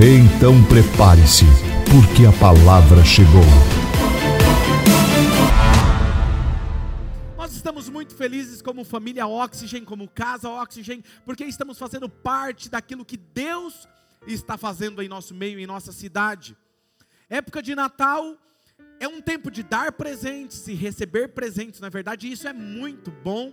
Então prepare-se, porque a palavra chegou. Nós estamos muito felizes como família Oxygen, como casa Oxygen, porque estamos fazendo parte daquilo que Deus está fazendo em nosso meio, em nossa cidade. Época de Natal é um tempo de dar presentes e receber presentes, na verdade, isso é muito bom.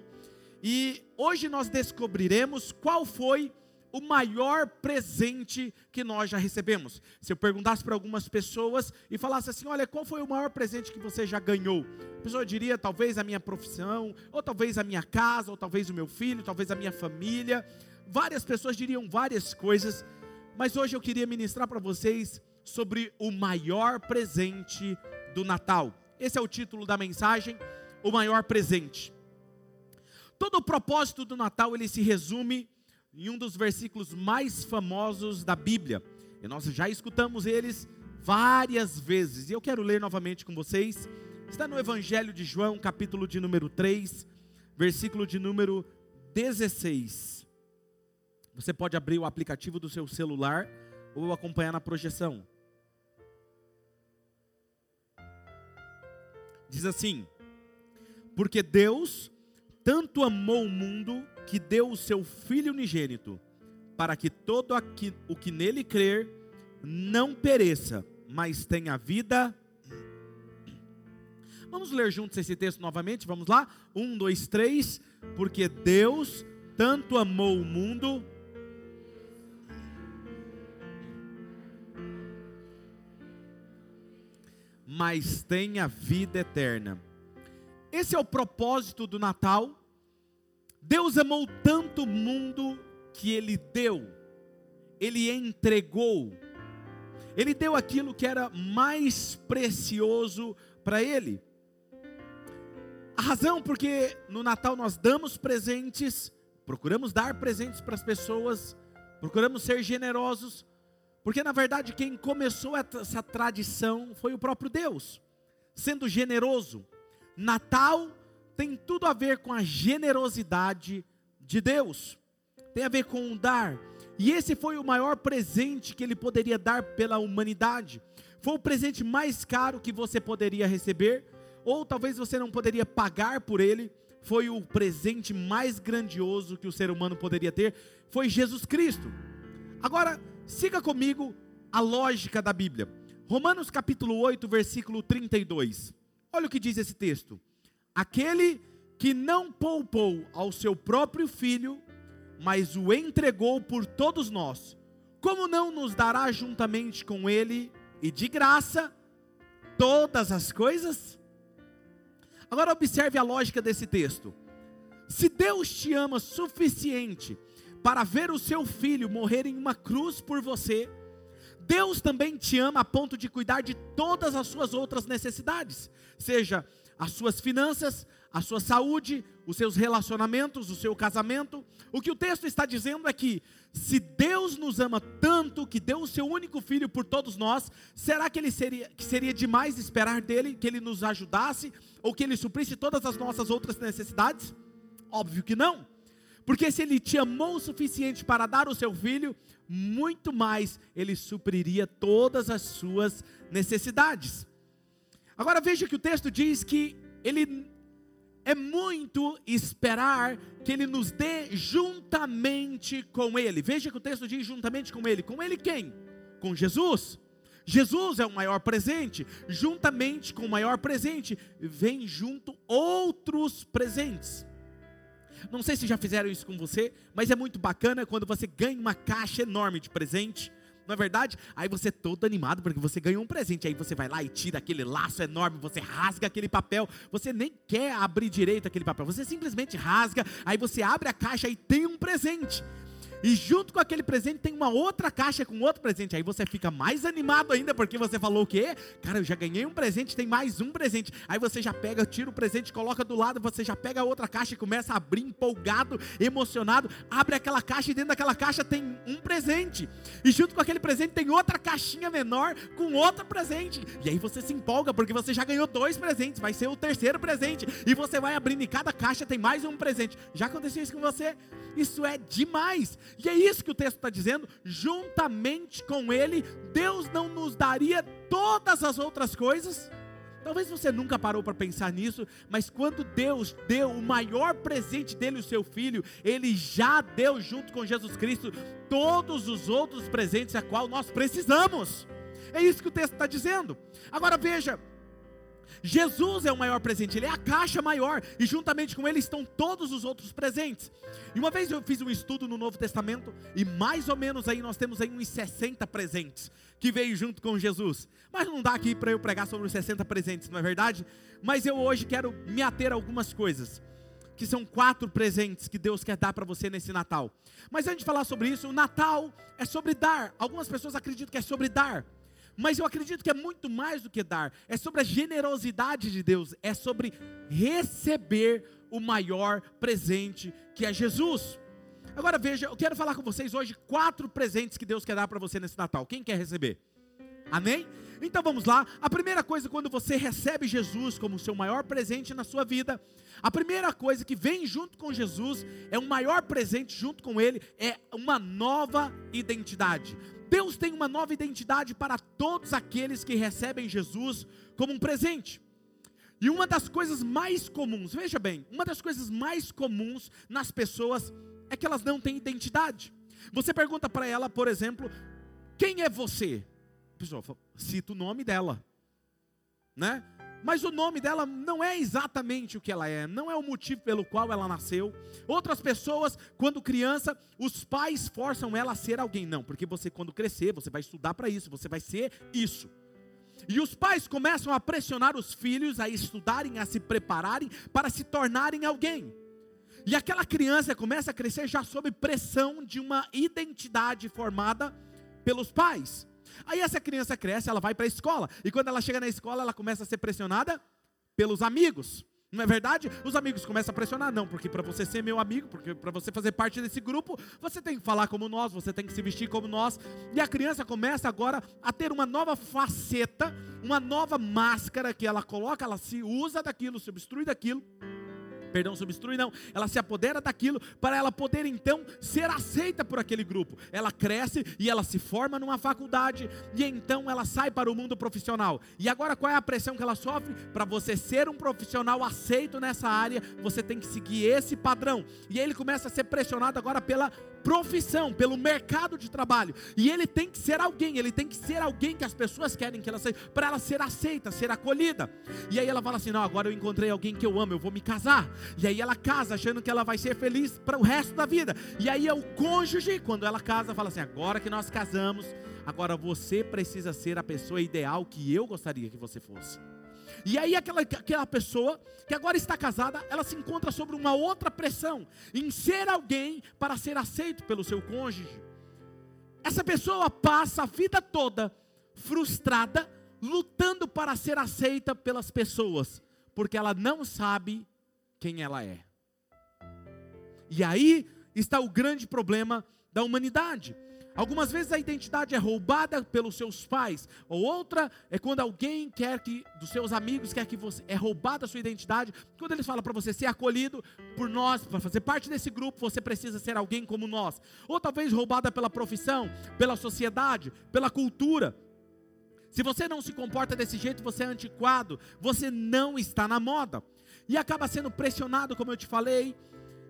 E hoje nós descobriremos qual foi o maior presente que nós já recebemos. Se eu perguntasse para algumas pessoas e falasse assim: olha, qual foi o maior presente que você já ganhou? A pessoa diria talvez a minha profissão, ou talvez a minha casa, ou talvez o meu filho, talvez a minha família. Várias pessoas diriam várias coisas, mas hoje eu queria ministrar para vocês sobre o maior presente do Natal. Esse é o título da mensagem, o maior presente. Todo o propósito do Natal ele se resume em um dos versículos mais famosos da Bíblia. E nós já escutamos eles várias vezes. E eu quero ler novamente com vocês. Está no Evangelho de João, capítulo de número 3, versículo de número 16. Você pode abrir o aplicativo do seu celular ou acompanhar na projeção. Diz assim: Porque Deus tanto amou o mundo que deu o seu Filho unigênito, para que todo aqui, o que nele crer não pereça, mas tenha vida. Vamos ler juntos esse texto novamente? Vamos lá? Um, dois, três. Porque Deus tanto amou o mundo. Mas tenha vida eterna. Esse é o propósito do Natal Deus amou tanto o mundo que ele deu, ele entregou, ele deu aquilo que era mais precioso para ele. A razão porque no Natal nós damos presentes, procuramos dar presentes para as pessoas, procuramos ser generosos, porque na verdade quem começou essa tradição foi o próprio Deus, sendo generoso. Natal tem tudo a ver com a generosidade de Deus, tem a ver com o dar. E esse foi o maior presente que ele poderia dar pela humanidade. Foi o presente mais caro que você poderia receber, ou talvez você não poderia pagar por ele. Foi o presente mais grandioso que o ser humano poderia ter, foi Jesus Cristo. Agora, siga comigo a lógica da Bíblia. Romanos capítulo 8, versículo 32. Olha o que diz esse texto. Aquele que não poupou ao seu próprio filho, mas o entregou por todos nós, como não nos dará juntamente com ele e de graça todas as coisas? Agora observe a lógica desse texto. Se Deus te ama suficiente para ver o seu filho morrer em uma cruz por você, Deus também te ama a ponto de cuidar de todas as suas outras necessidades, seja as suas finanças, a sua saúde, os seus relacionamentos, o seu casamento. O que o texto está dizendo é que, se Deus nos ama tanto que deu o seu único filho por todos nós, será que, ele seria, que seria demais esperar dele que ele nos ajudasse ou que ele suprisse todas as nossas outras necessidades? Óbvio que não. Porque se ele te amou o suficiente para dar o seu filho, muito mais ele supriria todas as suas necessidades. Agora veja que o texto diz que ele é muito esperar que ele nos dê juntamente com ele. Veja que o texto diz juntamente com ele. Com ele quem? Com Jesus. Jesus é o maior presente. Juntamente com o maior presente, vem junto outros presentes. Não sei se já fizeram isso com você, mas é muito bacana quando você ganha uma caixa enorme de presente não é verdade? Aí você é todo animado porque você ganhou um presente. Aí você vai lá e tira aquele laço enorme, você rasga aquele papel. Você nem quer abrir direito aquele papel, você simplesmente rasga. Aí você abre a caixa e tem um presente. E junto com aquele presente tem uma outra caixa com outro presente. Aí você fica mais animado ainda, porque você falou o quê? Cara, eu já ganhei um presente, tem mais um presente. Aí você já pega, tira o presente, coloca do lado, você já pega a outra caixa e começa a abrir empolgado, emocionado. Abre aquela caixa e dentro daquela caixa tem um presente. E junto com aquele presente tem outra caixinha menor com outro presente. E aí você se empolga, porque você já ganhou dois presentes, vai ser o terceiro presente. E você vai abrindo e cada caixa tem mais um presente. Já aconteceu isso com você? Isso é demais. E é isso que o texto está dizendo. Juntamente com Ele, Deus não nos daria todas as outras coisas? Talvez você nunca parou para pensar nisso, mas quando Deus deu o maior presente dele, o seu filho, ele já deu junto com Jesus Cristo todos os outros presentes a qual nós precisamos. É isso que o texto está dizendo. Agora veja, Jesus é o maior presente, ele é a caixa maior, e juntamente com ele estão todos os outros presentes. E uma vez eu fiz um estudo no Novo Testamento, e mais ou menos aí nós temos aí uns 60 presentes que veio junto com Jesus. Mas não dá aqui para eu pregar sobre os 60 presentes, não é verdade? Mas eu hoje quero me ater a algumas coisas, que são quatro presentes que Deus quer dar para você nesse Natal. Mas antes de falar sobre isso, o Natal é sobre dar. Algumas pessoas acreditam que é sobre dar. Mas eu acredito que é muito mais do que dar, é sobre a generosidade de Deus, é sobre receber o maior presente que é Jesus. Agora veja, eu quero falar com vocês hoje quatro presentes que Deus quer dar para você nesse Natal. Quem quer receber? Amém? Então vamos lá. A primeira coisa, quando você recebe Jesus como seu maior presente na sua vida, a primeira coisa que vem junto com Jesus é um maior presente junto com Ele, é uma nova identidade. Deus tem uma nova identidade para todos aqueles que recebem Jesus como um presente. E uma das coisas mais comuns, veja bem, uma das coisas mais comuns nas pessoas é que elas não têm identidade. Você pergunta para ela, por exemplo, quem é você? A pessoa fala, cita o nome dela, né? Mas o nome dela não é exatamente o que ela é, não é o motivo pelo qual ela nasceu. Outras pessoas, quando criança, os pais forçam ela a ser alguém. Não, porque você, quando crescer, você vai estudar para isso, você vai ser isso. E os pais começam a pressionar os filhos a estudarem, a se prepararem para se tornarem alguém. E aquela criança começa a crescer já sob pressão de uma identidade formada pelos pais. Aí essa criança cresce, ela vai para a escola, e quando ela chega na escola, ela começa a ser pressionada pelos amigos. Não é verdade? Os amigos começam a pressionar, não, porque para você ser meu amigo, porque para você fazer parte desse grupo, você tem que falar como nós, você tem que se vestir como nós. E a criança começa agora a ter uma nova faceta, uma nova máscara que ela coloca, ela se usa daquilo, se obstrui daquilo perdão, substitui não, ela se apodera daquilo para ela poder então ser aceita por aquele grupo. Ela cresce e ela se forma numa faculdade e então ela sai para o mundo profissional. E agora qual é a pressão que ela sofre? Para você ser um profissional aceito nessa área, você tem que seguir esse padrão. E ele começa a ser pressionado agora pela profissão, pelo mercado de trabalho. E ele tem que ser alguém, ele tem que ser alguém que as pessoas querem que ela seja, para ela ser aceita, ser acolhida. E aí ela fala assim: não, agora eu encontrei alguém que eu amo, eu vou me casar. E aí ela casa, achando que ela vai ser feliz para o resto da vida. E aí é o cônjuge, quando ela casa, fala assim: agora que nós casamos, agora você precisa ser a pessoa ideal que eu gostaria que você fosse. E aí aquela, aquela pessoa que agora está casada, ela se encontra sobre uma outra pressão, em ser alguém para ser aceito pelo seu cônjuge. Essa pessoa passa a vida toda frustrada, lutando para ser aceita pelas pessoas, porque ela não sabe quem ela é. E aí está o grande problema da humanidade. Algumas vezes a identidade é roubada pelos seus pais, ou outra é quando alguém quer que, dos seus amigos, quer que você, é roubada a sua identidade. Quando eles falam para você ser acolhido por nós, para fazer parte desse grupo, você precisa ser alguém como nós. Ou talvez roubada pela profissão, pela sociedade, pela cultura. Se você não se comporta desse jeito, você é antiquado, você não está na moda. E acaba sendo pressionado, como eu te falei.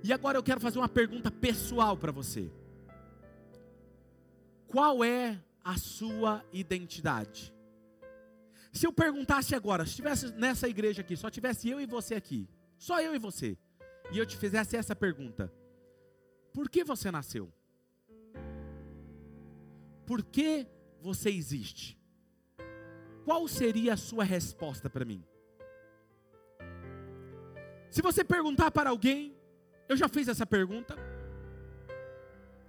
E agora eu quero fazer uma pergunta pessoal para você. Qual é a sua identidade? Se eu perguntasse agora, se estivesse nessa igreja aqui, só tivesse eu e você aqui, só eu e você, e eu te fizesse essa pergunta: Por que você nasceu? Por que você existe? Qual seria a sua resposta para mim? Se você perguntar para alguém, eu já fiz essa pergunta,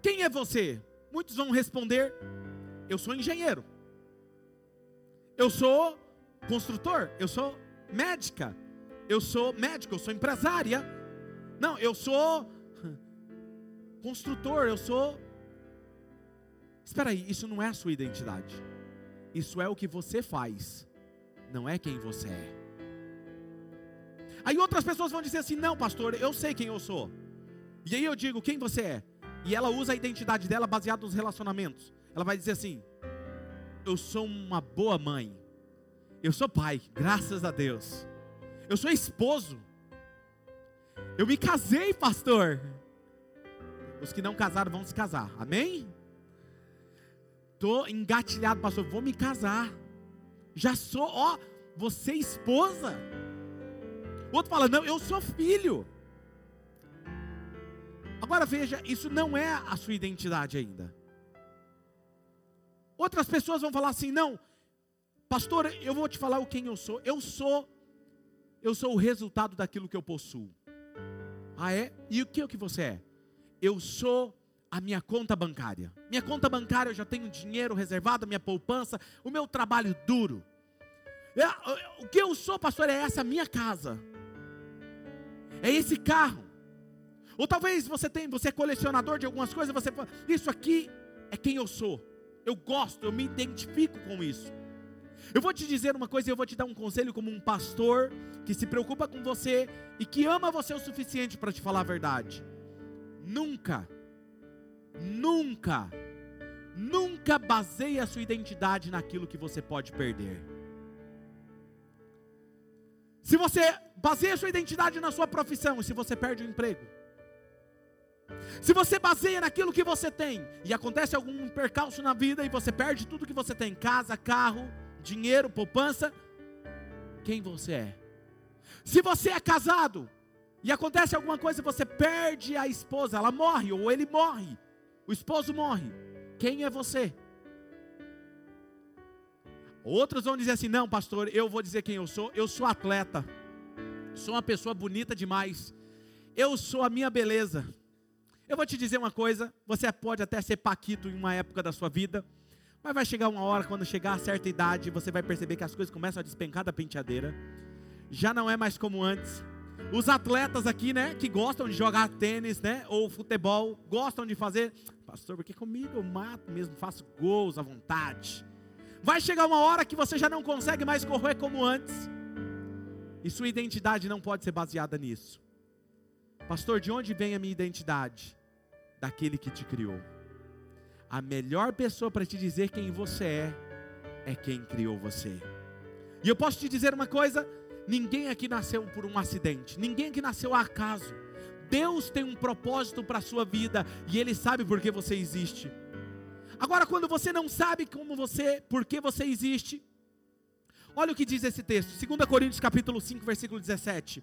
quem é você? Muitos vão responder: eu sou engenheiro. Eu sou construtor, eu sou médica. Eu sou médico, eu sou empresária. Não, eu sou construtor, eu sou Espera aí, isso não é a sua identidade. Isso é o que você faz, não é quem você é. Aí outras pessoas vão dizer assim: "Não, pastor, eu sei quem eu sou". E aí eu digo: "Quem você é?" E ela usa a identidade dela baseada nos relacionamentos. Ela vai dizer assim: "Eu sou uma boa mãe. Eu sou pai, graças a Deus. Eu sou esposo. Eu me casei, pastor. Os que não casaram vão se casar. Amém? Tô engatilhado, pastor, vou me casar. Já sou, ó, você é esposa. Outro fala: "Não, eu sou filho". Agora veja, isso não é a sua identidade ainda. Outras pessoas vão falar assim: "Não, pastor, eu vou te falar o quem eu sou. Eu sou eu sou o resultado daquilo que eu possuo". Ah, é? E o que é que você é? Eu sou a minha conta bancária. Minha conta bancária eu já tenho dinheiro reservado, minha poupança, o meu trabalho duro. o que eu sou, pastor, é essa minha casa. É esse carro. Ou talvez você tem, você é colecionador de algumas coisas, você fala, isso aqui é quem eu sou. Eu gosto, eu me identifico com isso. Eu vou te dizer uma coisa e eu vou te dar um conselho como um pastor que se preocupa com você e que ama você o suficiente para te falar a verdade. Nunca Nunca, nunca baseie a sua identidade naquilo que você pode perder. Se você baseia sua identidade na sua profissão, e se você perde o emprego, se você baseia naquilo que você tem e acontece algum percalço na vida e você perde tudo que você tem, casa, carro, dinheiro, poupança, quem você é? Se você é casado e acontece alguma coisa, você perde a esposa, ela morre ou ele morre o esposo morre. Quem é você? Outros vão dizer assim: não, pastor, eu vou dizer quem eu sou. Eu sou atleta, sou uma pessoa bonita demais. Eu sou a minha beleza. Eu vou te dizer uma coisa: você pode até ser Paquito em uma época da sua vida, mas vai chegar uma hora, quando chegar a certa idade, você vai perceber que as coisas começam a despencar da penteadeira. Já não é mais como antes. Os atletas aqui, né, que gostam de jogar tênis, né, ou futebol, gostam de fazer, pastor, porque comigo eu mato mesmo, faço gols à vontade. Vai chegar uma hora que você já não consegue mais correr como antes. E sua identidade não pode ser baseada nisso. Pastor, de onde vem a minha identidade? Daquele que te criou. A melhor pessoa para te dizer quem você é é quem criou você. E eu posso te dizer uma coisa: Ninguém aqui nasceu por um acidente, ninguém aqui nasceu a acaso. Deus tem um propósito para a sua vida e Ele sabe por que você existe. Agora, quando você não sabe como você, por que você existe, olha o que diz esse texto, 2 Coríntios capítulo 5, versículo 17.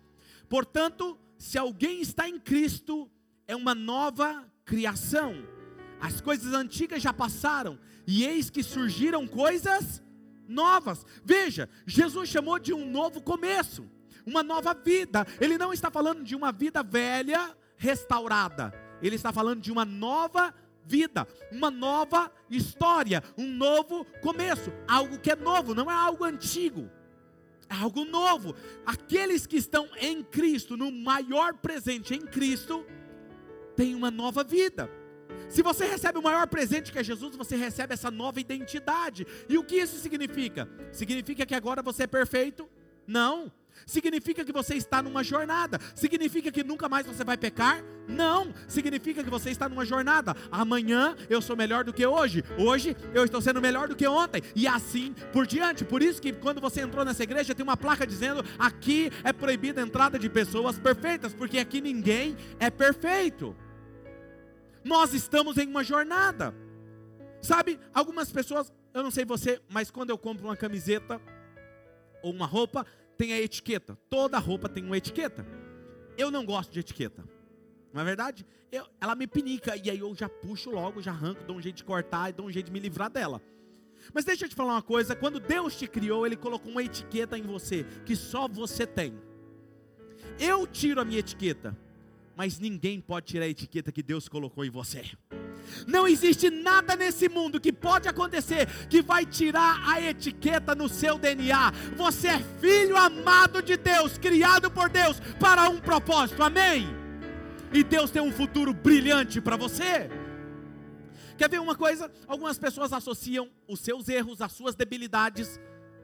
Portanto, se alguém está em Cristo, é uma nova criação. As coisas antigas já passaram, e eis que surgiram coisas novas. Veja, Jesus chamou de um novo começo, uma nova vida. Ele não está falando de uma vida velha restaurada. Ele está falando de uma nova vida, uma nova história, um novo começo, algo que é novo, não é algo antigo. É algo novo. Aqueles que estão em Cristo, no maior presente em Cristo, têm uma nova vida. Se você recebe o maior presente que é Jesus, você recebe essa nova identidade. E o que isso significa? Significa que agora você é perfeito? Não. Significa que você está numa jornada. Significa que nunca mais você vai pecar? Não. Significa que você está numa jornada. Amanhã eu sou melhor do que hoje. Hoje eu estou sendo melhor do que ontem. E assim por diante. Por isso que quando você entrou nessa igreja tem uma placa dizendo: aqui é proibida a entrada de pessoas perfeitas, porque aqui ninguém é perfeito. Nós estamos em uma jornada. Sabe, algumas pessoas, eu não sei você, mas quando eu compro uma camiseta ou uma roupa, tem a etiqueta. Toda roupa tem uma etiqueta. Eu não gosto de etiqueta. Não é verdade? Eu, ela me pinica e aí eu já puxo logo, já arranco, dou um jeito de cortar e dou um jeito de me livrar dela. Mas deixa eu te falar uma coisa: quando Deus te criou, Ele colocou uma etiqueta em você que só você tem. Eu tiro a minha etiqueta, mas ninguém pode tirar a etiqueta que Deus colocou em você. Não existe nada nesse mundo que pode acontecer que vai tirar a etiqueta no seu DNA. Você é filho amado de Deus, criado por Deus para um propósito. Amém? E Deus tem um futuro brilhante para você. Quer ver uma coisa? Algumas pessoas associam os seus erros, as suas debilidades,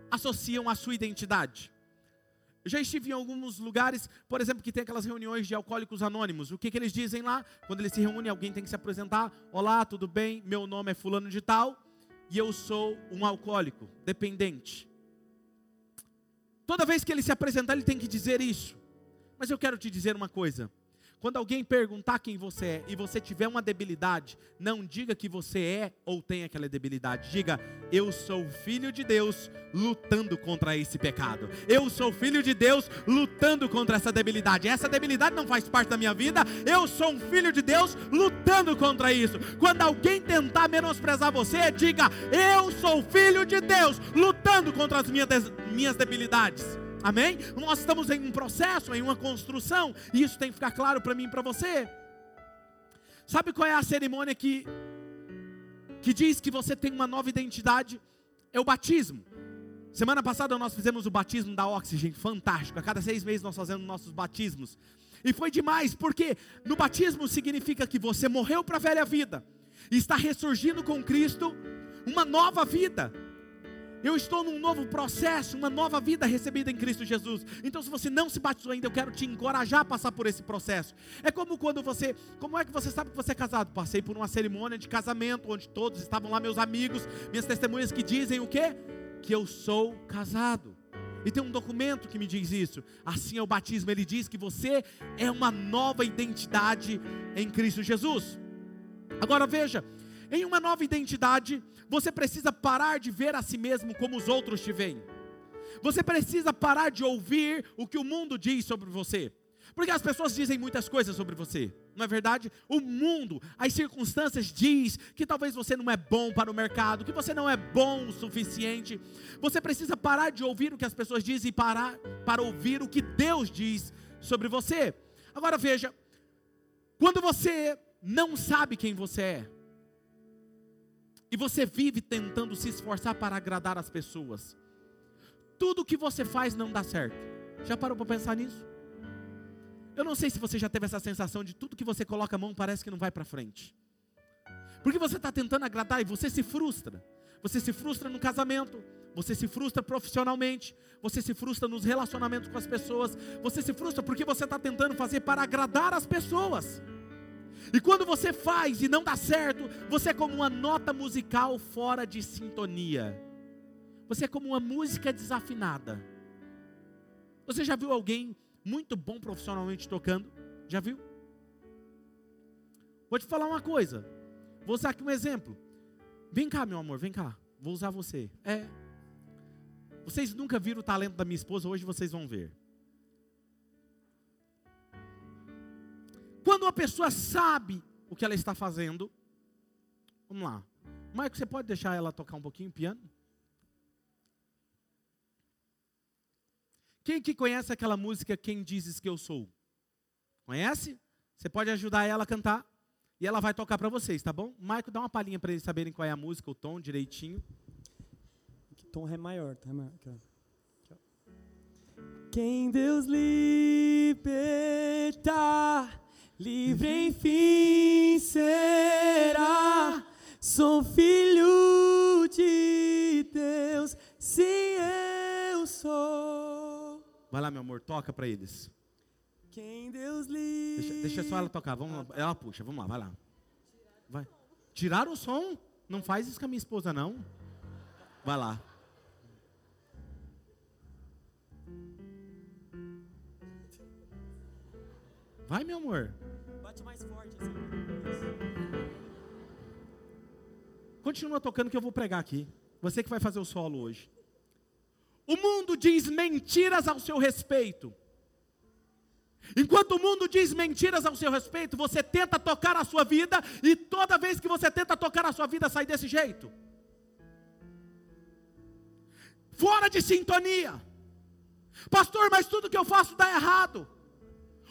associam a sua identidade. Eu já estive em alguns lugares, por exemplo, que tem aquelas reuniões de alcoólicos anônimos. O que, que eles dizem lá? Quando eles se reúnem, alguém tem que se apresentar. Olá, tudo bem? Meu nome é fulano de tal e eu sou um alcoólico, dependente. Toda vez que ele se apresentar, ele tem que dizer isso. Mas eu quero te dizer uma coisa. Quando alguém perguntar quem você é e você tiver uma debilidade, não diga que você é ou tem aquela debilidade. Diga, eu sou filho de Deus lutando contra esse pecado. Eu sou filho de Deus lutando contra essa debilidade. Essa debilidade não faz parte da minha vida. Eu sou um filho de Deus lutando contra isso. Quando alguém tentar menosprezar você, diga, eu sou filho de Deus lutando contra as minhas, debilidades. Amém? Nós estamos em um processo, em uma construção, e isso tem que ficar claro para mim e para você. Sabe qual é a cerimônia que, que diz que você tem uma nova identidade? É o batismo. Semana passada nós fizemos o batismo da Oxygen, fantástico. A cada seis meses nós fazemos nossos batismos. E foi demais, porque no batismo significa que você morreu para a velha vida e está ressurgindo com Cristo uma nova vida. Eu estou num novo processo, uma nova vida recebida em Cristo Jesus. Então, se você não se batizou ainda, eu quero te encorajar a passar por esse processo. É como quando você, como é que você sabe que você é casado? Passei por uma cerimônia de casamento, onde todos estavam lá, meus amigos, minhas testemunhas que dizem o quê? Que eu sou casado. E tem um documento que me diz isso. Assim é o batismo, ele diz que você é uma nova identidade em Cristo Jesus. Agora veja, em uma nova identidade, você precisa parar de ver a si mesmo como os outros te veem. Você precisa parar de ouvir o que o mundo diz sobre você. Porque as pessoas dizem muitas coisas sobre você, não é verdade? O mundo, as circunstâncias diz que talvez você não é bom para o mercado, que você não é bom o suficiente. Você precisa parar de ouvir o que as pessoas dizem e parar para ouvir o que Deus diz sobre você. Agora veja, quando você não sabe quem você é, e você vive tentando se esforçar para agradar as pessoas, tudo que você faz não dá certo. Já parou para pensar nisso? Eu não sei se você já teve essa sensação de tudo que você coloca a mão parece que não vai para frente. Porque você está tentando agradar e você se frustra. Você se frustra no casamento, você se frustra profissionalmente, você se frustra nos relacionamentos com as pessoas, você se frustra porque você está tentando fazer para agradar as pessoas. E quando você faz e não dá certo, você é como uma nota musical fora de sintonia. Você é como uma música desafinada. Você já viu alguém muito bom profissionalmente tocando? Já viu? Vou te falar uma coisa. Vou usar aqui um exemplo. Vem cá, meu amor, vem cá. Vou usar você. É. Vocês nunca viram o talento da minha esposa, hoje vocês vão ver. Quando uma pessoa sabe o que ela está fazendo, vamos lá. Maico, você pode deixar ela tocar um pouquinho piano? Quem que conhece aquela música Quem Dizes Que Eu Sou? Conhece? Você pode ajudar ela a cantar e ela vai tocar para vocês, tá bom? Maico, dá uma palhinha para eles saberem qual é a música, o tom direitinho. Que tom é maior, tá ó. Quem Deus libertar livre enfim será. Sou filho de Deus, sim eu sou. Vai lá, meu amor, toca para eles. Quem Deus livre. Deixa, deixa só ela tocar, vamos lá. Ela puxa, vamos lá, vai lá. Vai. Tirar o som? Não faz isso com a minha esposa, não. Vai lá. Vai, meu amor. Continua tocando que eu vou pregar aqui. Você que vai fazer o solo hoje. O mundo diz mentiras ao seu respeito. Enquanto o mundo diz mentiras ao seu respeito, você tenta tocar a sua vida e toda vez que você tenta tocar a sua vida sai desse jeito. Fora de sintonia. Pastor, mas tudo que eu faço dá errado.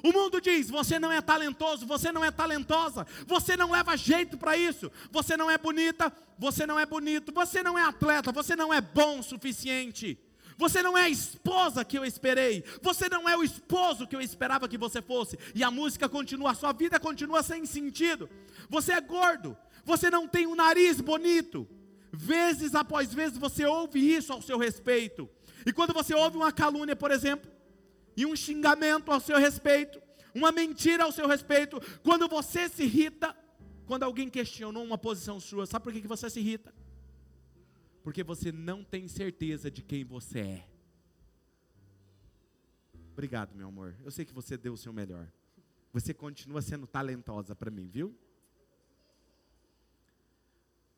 O mundo diz: você não é talentoso, você não é talentosa, você não leva jeito para isso, você não é bonita, você não é bonito, você não é atleta, você não é bom o suficiente. Você não é a esposa que eu esperei. Você não é o esposo que eu esperava que você fosse. E a música continua, a sua vida continua sem sentido. Você é gordo. Você não tem um nariz bonito. Vezes após vezes você ouve isso ao seu respeito. E quando você ouve uma calúnia, por exemplo, e um xingamento ao seu respeito, uma mentira ao seu respeito, quando você se irrita, quando alguém questionou uma posição sua, sabe por que você se irrita? Porque você não tem certeza de quem você é. Obrigado, meu amor. Eu sei que você deu o seu melhor. Você continua sendo talentosa para mim, viu?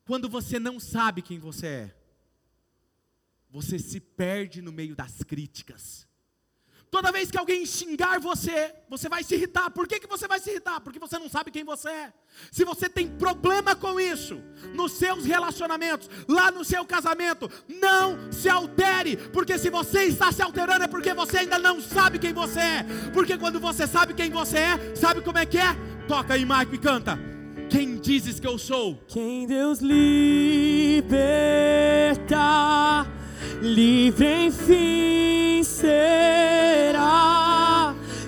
Quando você não sabe quem você é, você se perde no meio das críticas. Toda vez que alguém xingar você, você vai se irritar. Por que, que você vai se irritar? Porque você não sabe quem você é. Se você tem problema com isso, nos seus relacionamentos, lá no seu casamento, não se altere. Porque se você está se alterando, é porque você ainda não sabe quem você é. Porque quando você sabe quem você é, sabe como é que é? Toca aí, Mike, e canta. Quem dizes que eu sou? Quem Deus liberta, livre enfim será.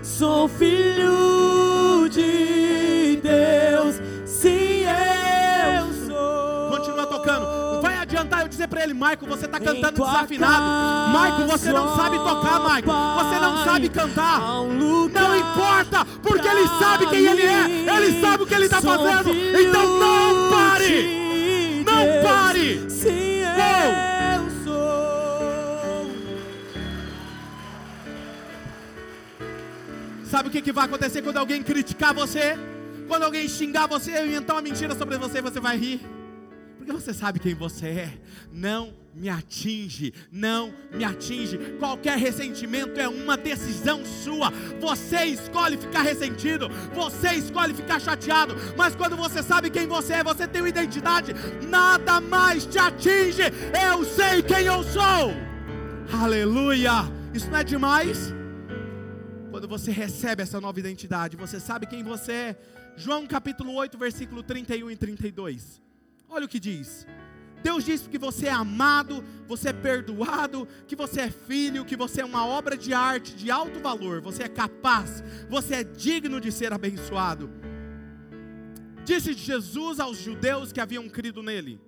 Sou filho de Deus, sim eu sou. Continua tocando. Vai adiantar eu dizer para ele, Michael, você está cantando desafinado. Michael, você não sabe tocar, Michael. Você não sabe cantar. Não importa, porque ele sabe quem ele é. Ele sabe o que ele está fazendo. Então não pare. Não pare. Sim, eu Sabe o que, que vai acontecer quando alguém criticar você? Quando alguém xingar você e inventar uma mentira sobre você, você vai rir. Porque você sabe quem você é. Não me atinge, não me atinge. Qualquer ressentimento é uma decisão sua. Você escolhe ficar ressentido, você escolhe ficar chateado. Mas quando você sabe quem você é, você tem uma identidade, nada mais te atinge. Eu sei quem eu sou. Aleluia! Isso não é demais? Quando você recebe essa nova identidade, você sabe quem você é. João capítulo 8, versículo 31 e 32. Olha o que diz. Deus diz que você é amado, você é perdoado, que você é filho, que você é uma obra de arte de alto valor, você é capaz, você é digno de ser abençoado. Disse Jesus aos judeus que haviam crido nele: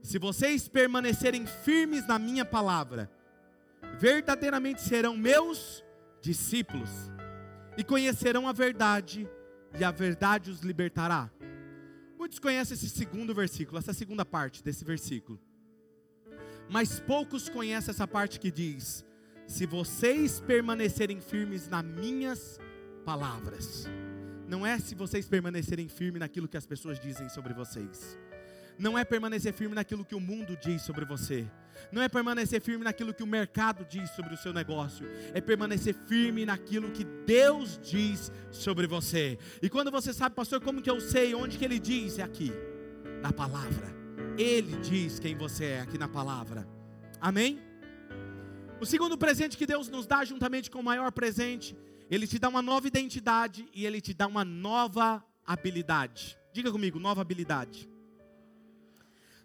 Se vocês permanecerem firmes na minha palavra, verdadeiramente serão meus discípulos e conhecerão a verdade, e a verdade os libertará. Muitos conhecem esse segundo versículo, essa segunda parte desse versículo. Mas poucos conhecem essa parte que diz: Se vocês permanecerem firmes nas minhas palavras. Não é se vocês permanecerem firmes naquilo que as pessoas dizem sobre vocês. Não é permanecer firme naquilo que o mundo diz sobre você. Não é permanecer firme naquilo que o mercado diz sobre o seu negócio. É permanecer firme naquilo que Deus diz sobre você. E quando você sabe, pastor, como que eu sei onde que ele diz? É aqui, na palavra. Ele diz quem você é aqui na palavra. Amém? O segundo presente que Deus nos dá, juntamente com o maior presente, Ele te dá uma nova identidade e Ele te dá uma nova habilidade. Diga comigo, nova habilidade.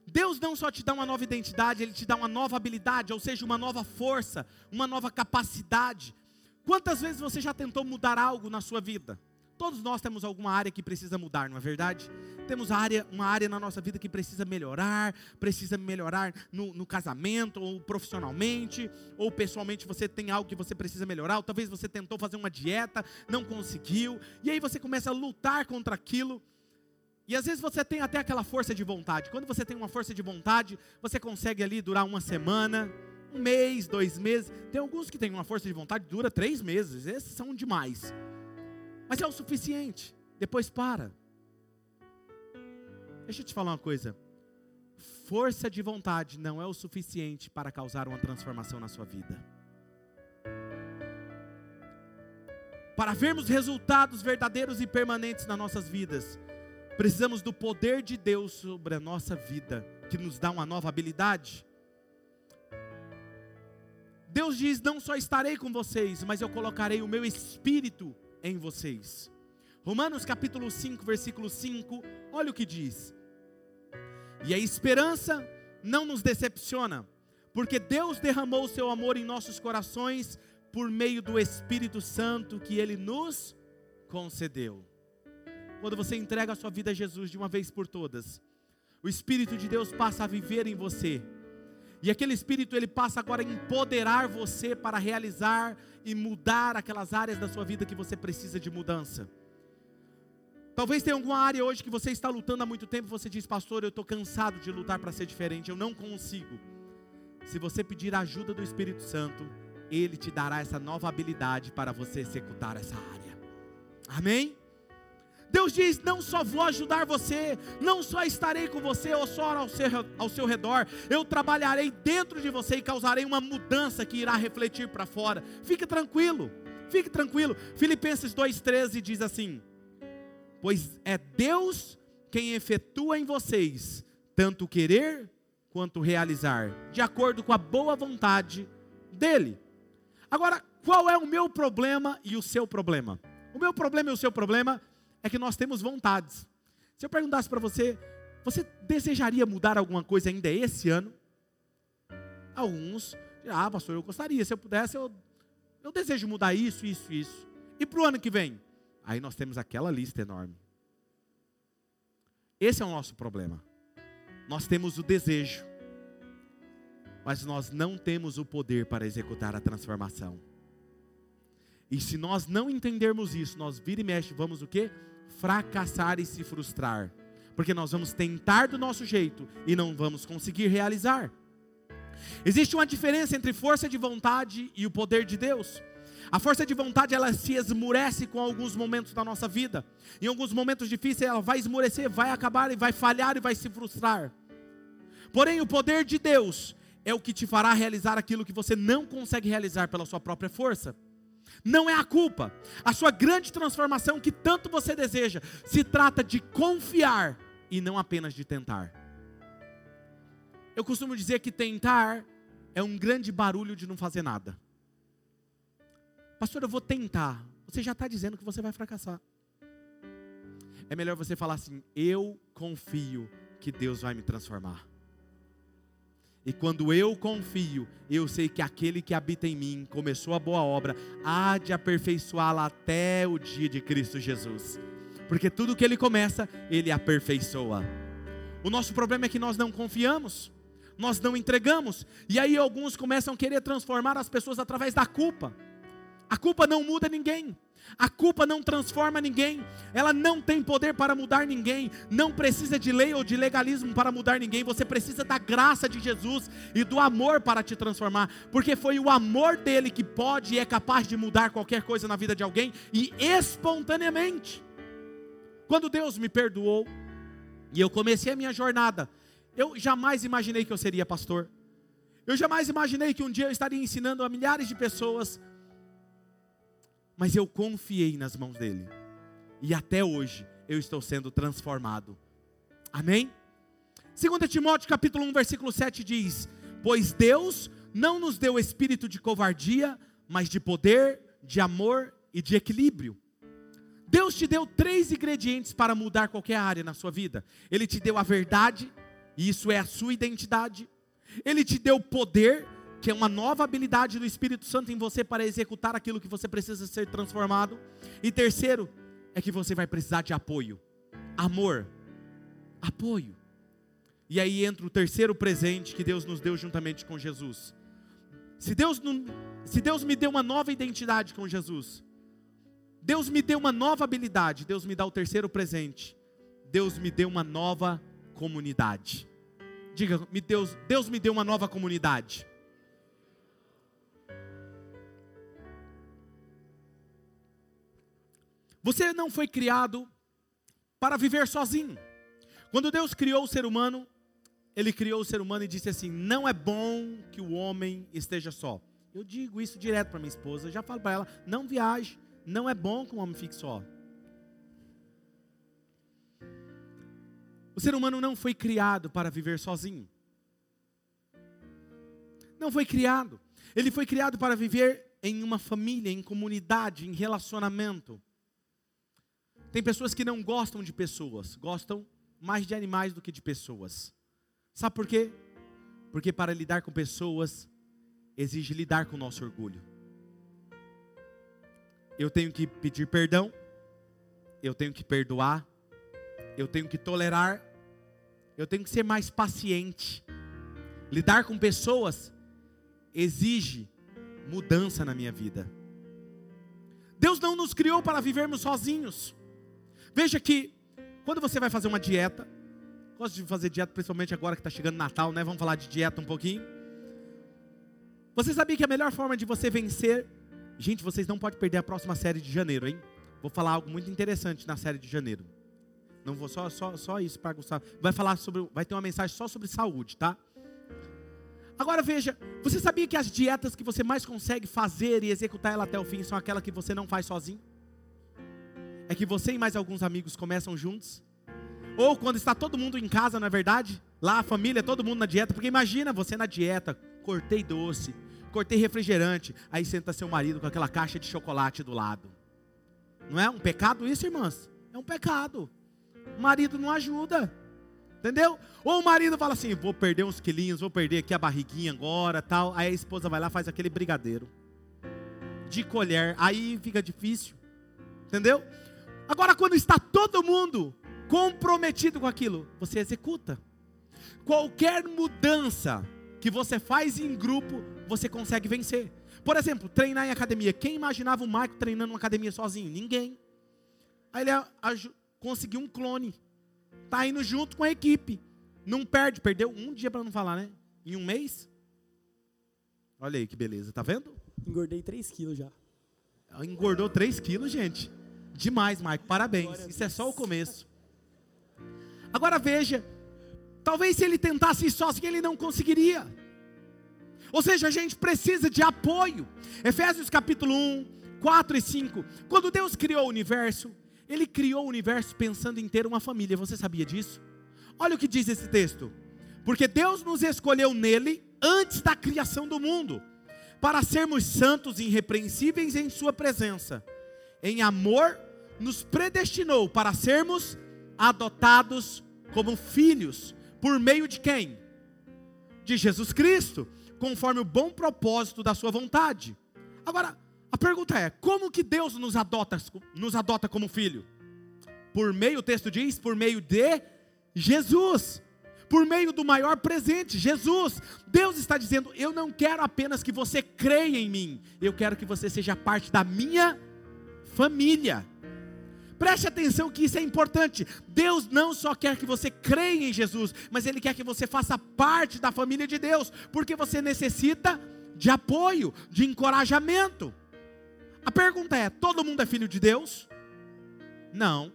Deus não só te dá uma nova identidade, Ele te dá uma nova habilidade, ou seja, uma nova força, uma nova capacidade. Quantas vezes você já tentou mudar algo na sua vida? Todos nós temos alguma área que precisa mudar, não é verdade? Temos área, uma área na nossa vida que precisa melhorar, precisa melhorar no, no casamento, ou profissionalmente, ou pessoalmente você tem algo que você precisa melhorar, ou talvez você tentou fazer uma dieta, não conseguiu, e aí você começa a lutar contra aquilo. E às vezes você tem até aquela força de vontade. Quando você tem uma força de vontade, você consegue ali durar uma semana, um mês, dois meses. Tem alguns que têm uma força de vontade dura três meses. Esses são demais. Mas é o suficiente. Depois para. Deixa eu te falar uma coisa. Força de vontade não é o suficiente para causar uma transformação na sua vida. Para vermos resultados verdadeiros e permanentes nas nossas vidas, precisamos do poder de Deus sobre a nossa vida, que nos dá uma nova habilidade. Deus diz: Não só estarei com vocês, mas eu colocarei o meu espírito em vocês. Romanos capítulo 5, versículo 5, olha o que diz. E a esperança não nos decepciona, porque Deus derramou o seu amor em nossos corações por meio do Espírito Santo que ele nos concedeu. Quando você entrega a sua vida a Jesus de uma vez por todas, o Espírito de Deus passa a viver em você. E aquele Espírito ele passa agora a empoderar você para realizar e mudar aquelas áreas da sua vida que você precisa de mudança. Talvez tenha alguma área hoje que você está lutando há muito tempo, você diz, pastor, eu estou cansado de lutar para ser diferente, eu não consigo. Se você pedir a ajuda do Espírito Santo, ele te dará essa nova habilidade para você executar essa área. Amém? Deus diz: não só vou ajudar você, não só estarei com você ou só ao seu, ao seu redor, eu trabalharei dentro de você e causarei uma mudança que irá refletir para fora. Fique tranquilo, fique tranquilo. Filipenses 2,13 diz assim: Pois é Deus quem efetua em vocês tanto querer quanto realizar, de acordo com a boa vontade dEle. Agora, qual é o meu problema e o seu problema? O meu problema e o seu problema é que nós temos vontades. Se eu perguntasse para você, você desejaria mudar alguma coisa ainda esse ano? Alguns, ah, pastor, eu gostaria, se eu pudesse, eu, eu desejo mudar isso, isso, isso. E para o ano que vem? Aí nós temos aquela lista enorme. Esse é o nosso problema. Nós temos o desejo, mas nós não temos o poder para executar a transformação. E se nós não entendermos isso, nós vira e mexe, vamos o quê? Fracassar e se frustrar. Porque nós vamos tentar do nosso jeito e não vamos conseguir realizar. Existe uma diferença entre força de vontade e o poder de Deus. A força de vontade ela se esmurece com alguns momentos da nossa vida. Em alguns momentos difíceis ela vai esmurecer, vai acabar e vai falhar e vai se frustrar. Porém, o poder de Deus, é o que te fará realizar aquilo que você não consegue realizar pela sua própria força. Não é a culpa. A sua grande transformação que tanto você deseja se trata de confiar e não apenas de tentar. Eu costumo dizer que tentar é um grande barulho de não fazer nada. Pastor, eu vou tentar. Você já está dizendo que você vai fracassar. É melhor você falar assim: eu confio que Deus vai me transformar. E quando eu confio, eu sei que aquele que habita em mim começou a boa obra, há de aperfeiçoá-la até o dia de Cristo Jesus. Porque tudo que ele começa, ele aperfeiçoa. O nosso problema é que nós não confiamos, nós não entregamos, e aí alguns começam a querer transformar as pessoas através da culpa. A culpa não muda ninguém. A culpa não transforma ninguém, ela não tem poder para mudar ninguém, não precisa de lei ou de legalismo para mudar ninguém, você precisa da graça de Jesus e do amor para te transformar, porque foi o amor dele que pode e é capaz de mudar qualquer coisa na vida de alguém e espontaneamente. Quando Deus me perdoou e eu comecei a minha jornada, eu jamais imaginei que eu seria pastor. Eu jamais imaginei que um dia eu estaria ensinando a milhares de pessoas mas eu confiei nas mãos dele. E até hoje eu estou sendo transformado. Amém? 2 Timóteo capítulo 1, versículo 7 diz: Pois Deus não nos deu espírito de covardia, mas de poder, de amor e de equilíbrio. Deus te deu três ingredientes para mudar qualquer área na sua vida. Ele te deu a verdade, e isso é a sua identidade. Ele te deu poder, que é uma nova habilidade do Espírito Santo em você para executar aquilo que você precisa ser transformado. E terceiro, é que você vai precisar de apoio, amor, apoio. E aí entra o terceiro presente que Deus nos deu juntamente com Jesus. Se Deus, não, se Deus me deu uma nova identidade com Jesus, Deus me deu uma nova habilidade, Deus me dá o terceiro presente. Deus me deu uma nova comunidade. Diga, Deus, Deus me deu uma nova comunidade. Você não foi criado para viver sozinho. Quando Deus criou o ser humano, Ele criou o ser humano e disse assim: Não é bom que o homem esteja só. Eu digo isso direto para minha esposa, já falo para ela: Não viaje, não é bom que o homem fique só. O ser humano não foi criado para viver sozinho. Não foi criado. Ele foi criado para viver em uma família, em comunidade, em relacionamento. Tem pessoas que não gostam de pessoas, gostam mais de animais do que de pessoas. Sabe por quê? Porque para lidar com pessoas exige lidar com o nosso orgulho. Eu tenho que pedir perdão, eu tenho que perdoar, eu tenho que tolerar, eu tenho que ser mais paciente. Lidar com pessoas exige mudança na minha vida. Deus não nos criou para vivermos sozinhos. Veja que quando você vai fazer uma dieta, gosto de fazer dieta principalmente agora que está chegando Natal, né? Vamos falar de dieta um pouquinho. Você sabia que a melhor forma de você vencer, gente, vocês não podem perder a próxima série de janeiro, hein? Vou falar algo muito interessante na série de janeiro. Não vou só só, só isso para Gustavo. Vai falar sobre, vai ter uma mensagem só sobre saúde, tá? Agora veja, você sabia que as dietas que você mais consegue fazer e executar ela até o fim são aquelas que você não faz sozinho? É que você e mais alguns amigos começam juntos? Ou quando está todo mundo em casa, não é verdade? Lá a família, todo mundo na dieta, porque imagina você na dieta, cortei doce, cortei refrigerante, aí senta seu marido com aquela caixa de chocolate do lado. Não é um pecado isso, irmãs? É um pecado. O marido não ajuda. Entendeu? Ou o marido fala assim: vou perder uns quilinhos, vou perder aqui a barriguinha agora, tal. Aí a esposa vai lá faz aquele brigadeiro de colher. Aí fica difícil. Entendeu? Agora, quando está todo mundo comprometido com aquilo, você executa. Qualquer mudança que você faz em grupo, você consegue vencer. Por exemplo, treinar em academia. Quem imaginava o Marco treinando uma academia sozinho? Ninguém. Aí ele conseguiu um clone. Está indo junto com a equipe. Não perde, perdeu um dia para não falar, né? Em um mês. Olha aí que beleza, tá vendo? Engordei 3 quilos já. Engordou 3 quilos, gente. Demais, Marco. Parabéns. Isso é só o começo. Agora veja. Talvez se ele tentasse ir sozinho, ele não conseguiria. Ou seja, a gente precisa de apoio. Efésios capítulo 1, 4 e 5. Quando Deus criou o universo, Ele criou o universo pensando em ter uma família. Você sabia disso? Olha o que diz esse texto. Porque Deus nos escolheu nele antes da criação do mundo, para sermos santos e irrepreensíveis em Sua presença. Em amor, nos predestinou para sermos adotados como filhos, por meio de quem? De Jesus Cristo conforme o bom propósito da sua vontade. Agora, a pergunta é: como que Deus nos adota, nos adota como filho? Por meio, o texto diz, por meio de Jesus. Por meio do maior presente, Jesus. Deus está dizendo: Eu não quero apenas que você creia em mim, eu quero que você seja parte da minha família. Preste atenção que isso é importante. Deus não só quer que você creia em Jesus, mas Ele quer que você faça parte da família de Deus, porque você necessita de apoio, de encorajamento. A pergunta é: todo mundo é filho de Deus? Não.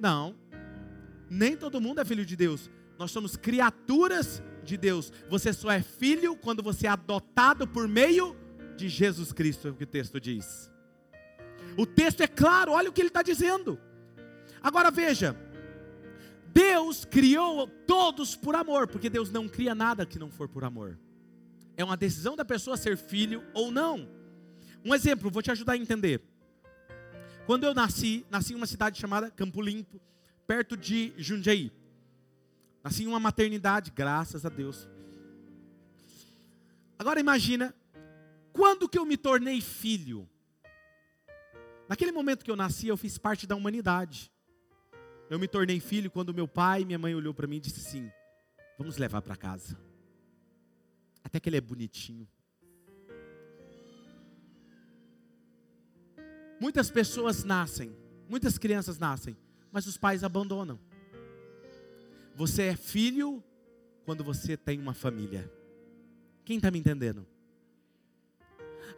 Não. Nem todo mundo é filho de Deus. Nós somos criaturas de Deus. Você só é filho quando você é adotado por meio de Jesus Cristo, é o que o texto diz. O texto é claro, olha o que ele está dizendo. Agora veja, Deus criou todos por amor, porque Deus não cria nada que não for por amor. É uma decisão da pessoa ser filho ou não. Um exemplo, vou te ajudar a entender. Quando eu nasci, nasci em uma cidade chamada Campo Limpo, perto de Jundiaí. Nasci em uma maternidade, graças a Deus. Agora imagina, quando que eu me tornei filho? Naquele momento que eu nasci, eu fiz parte da humanidade. Eu me tornei filho quando meu pai e minha mãe olhou para mim e disse assim: "Vamos levar para casa". Até que ele é bonitinho. Muitas pessoas nascem, muitas crianças nascem, mas os pais abandonam. Você é filho quando você tem uma família. Quem está me entendendo?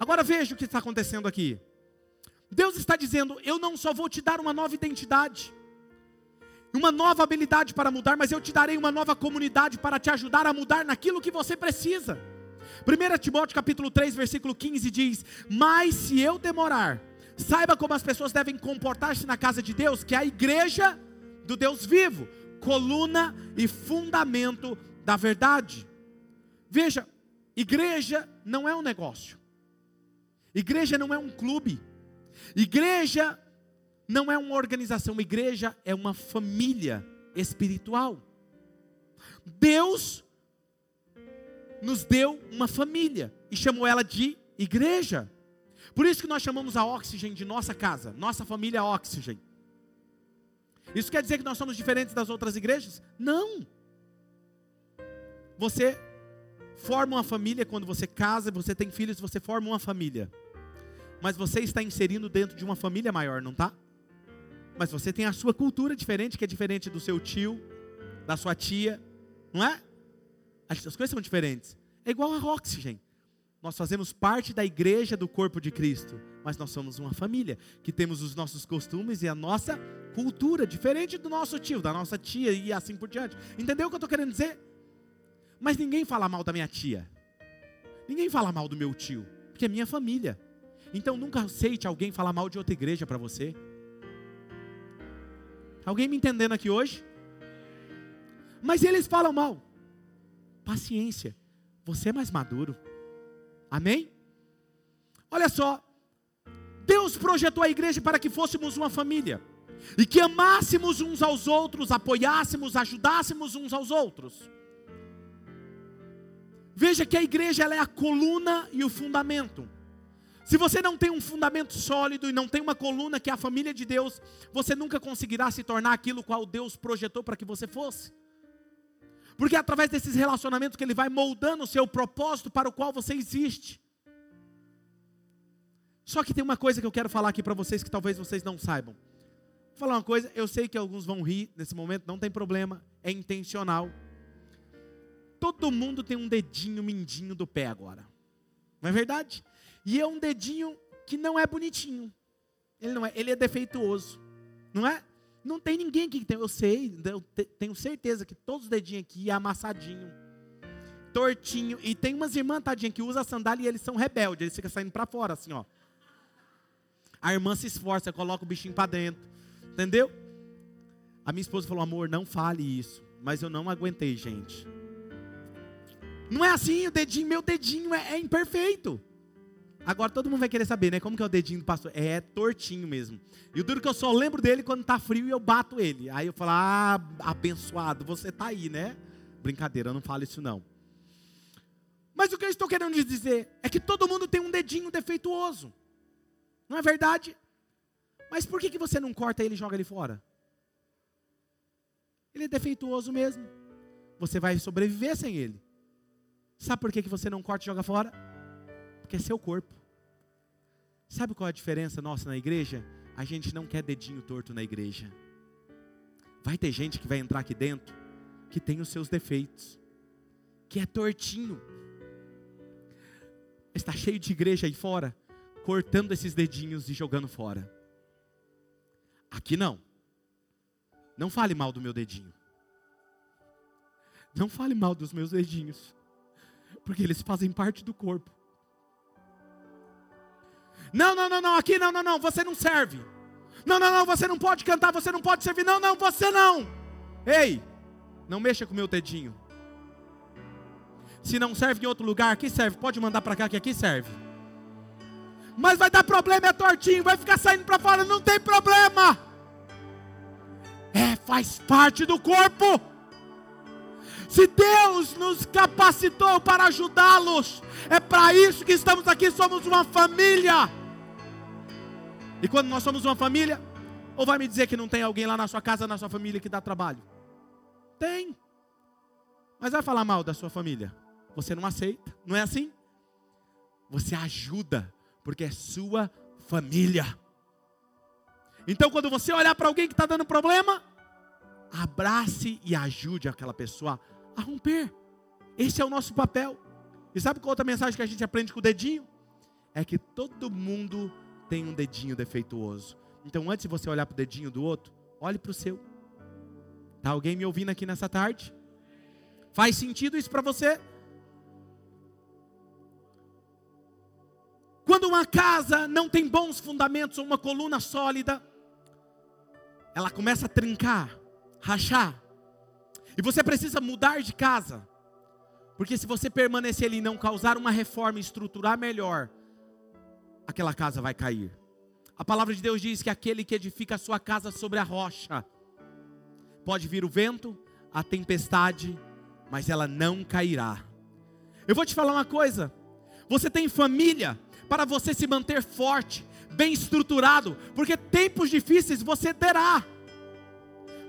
Agora veja o que está acontecendo aqui. Deus está dizendo: eu não só vou te dar uma nova identidade, uma nova habilidade para mudar, mas eu te darei uma nova comunidade para te ajudar a mudar naquilo que você precisa. 1 Timóteo capítulo 3, versículo 15 diz: Mas se eu demorar, saiba como as pessoas devem comportar-se na casa de Deus, que é a igreja do Deus vivo, coluna e fundamento da verdade. Veja, igreja não é um negócio, igreja não é um clube, Igreja não é uma organização, igreja é uma família espiritual. Deus nos deu uma família e chamou ela de igreja. Por isso que nós chamamos a Oxygen de nossa casa, nossa família Oxygen. Isso quer dizer que nós somos diferentes das outras igrejas? Não. Você forma uma família quando você casa, você tem filhos, você forma uma família. Mas você está inserindo dentro de uma família maior, não está? Mas você tem a sua cultura diferente, que é diferente do seu tio, da sua tia, não é? As coisas são diferentes. É igual a Oxygen. Nós fazemos parte da igreja do corpo de Cristo, mas nós somos uma família que temos os nossos costumes e a nossa cultura, diferente do nosso tio, da nossa tia e assim por diante. Entendeu o que eu estou querendo dizer? Mas ninguém fala mal da minha tia. Ninguém fala mal do meu tio, porque é minha família. Então nunca aceite alguém falar mal de outra igreja para você. Alguém me entendendo aqui hoje? Mas eles falam mal. Paciência. Você é mais maduro. Amém? Olha só. Deus projetou a igreja para que fôssemos uma família. E que amássemos uns aos outros, apoiássemos, ajudássemos uns aos outros. Veja que a igreja é a coluna e o fundamento. Se você não tem um fundamento sólido e não tem uma coluna que é a família de Deus, você nunca conseguirá se tornar aquilo qual Deus projetou para que você fosse. Porque é através desses relacionamentos que Ele vai moldando o seu propósito para o qual você existe. Só que tem uma coisa que eu quero falar aqui para vocês que talvez vocês não saibam. Vou falar uma coisa, eu sei que alguns vão rir nesse momento, não tem problema, é intencional. Todo mundo tem um dedinho mindinho do pé agora. Não é verdade? E é um dedinho que não é bonitinho. Ele não é, ele é defeituoso. Não é? Não tem ninguém aqui que tem. Eu sei, eu tenho certeza que todos os dedinhos aqui é amassadinho, tortinho. E tem umas irmãs, tadinha, que usam sandália e eles são rebeldes. Eles ficam saindo para fora, assim, ó. A irmã se esforça, coloca o bichinho para dentro. Entendeu? A minha esposa falou: amor, não fale isso. Mas eu não aguentei, gente. Não é assim, o dedinho, meu dedinho é, é imperfeito. Agora todo mundo vai querer saber, né? Como que é o dedinho do pastor? É tortinho mesmo. E o duro que eu só lembro dele quando tá frio e eu bato ele. Aí eu falo, ah, abençoado, você tá aí, né? Brincadeira, eu não falo isso não. Mas o que eu estou querendo dizer é que todo mundo tem um dedinho defeituoso. Não é verdade? Mas por que, que você não corta ele e joga ele fora? Ele é defeituoso mesmo. Você vai sobreviver sem ele. Sabe por que, que você não corta e joga fora? Porque é seu corpo. Sabe qual é a diferença nossa na igreja? A gente não quer dedinho torto na igreja. Vai ter gente que vai entrar aqui dentro que tem os seus defeitos, que é tortinho. Está cheio de igreja aí fora, cortando esses dedinhos e jogando fora. Aqui não. Não fale mal do meu dedinho. Não fale mal dos meus dedinhos porque eles fazem parte do corpo. Não, não, não, não, aqui não, não, não, você não serve. Não, não, não, você não pode cantar, você não pode servir. Não, não, você não. Ei, não mexa com o meu dedinho. Se não serve em outro lugar, aqui serve. Pode mandar para cá que aqui serve. Mas vai dar problema, é tortinho, vai ficar saindo para fora, não tem problema. É, faz parte do corpo. Se Deus nos capacitou para ajudá-los, é para isso que estamos aqui, somos uma família. E quando nós somos uma família, ou vai me dizer que não tem alguém lá na sua casa, na sua família que dá trabalho? Tem. Mas vai falar mal da sua família. Você não aceita, não é assim? Você ajuda, porque é sua família. Então, quando você olhar para alguém que está dando problema, abrace e ajude aquela pessoa a romper. Esse é o nosso papel. E sabe qual outra mensagem que a gente aprende com o dedinho? É que todo mundo tem um dedinho defeituoso. Então, antes de você olhar para o dedinho do outro, olhe para o seu. Está alguém me ouvindo aqui nessa tarde? Faz sentido isso para você? Quando uma casa não tem bons fundamentos ou uma coluna sólida, ela começa a trincar, rachar, e você precisa mudar de casa. Porque se você permanecer ali e não causar uma reforma estruturar melhor, aquela casa vai cair. A palavra de Deus diz que aquele que edifica a sua casa sobre a rocha, pode vir o vento, a tempestade, mas ela não cairá. Eu vou te falar uma coisa: você tem família para você se manter forte, bem estruturado, porque tempos difíceis você terá.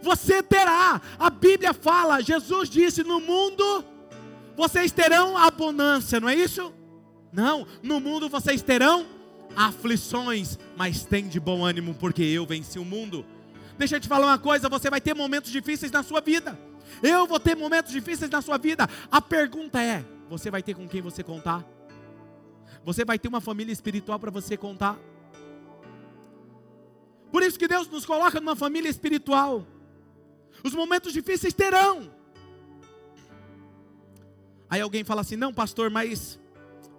Você terá. A Bíblia fala, Jesus disse: no mundo vocês terão abundância, não é isso? Não, no mundo vocês terão aflições, mas tem de bom ânimo, porque eu venci o mundo. Deixa eu te falar uma coisa: você vai ter momentos difíceis na sua vida. Eu vou ter momentos difíceis na sua vida. A pergunta é: você vai ter com quem você contar? Você vai ter uma família espiritual para você contar? Por isso que Deus nos coloca numa família espiritual. Os momentos difíceis terão. Aí alguém fala assim: não, pastor, mas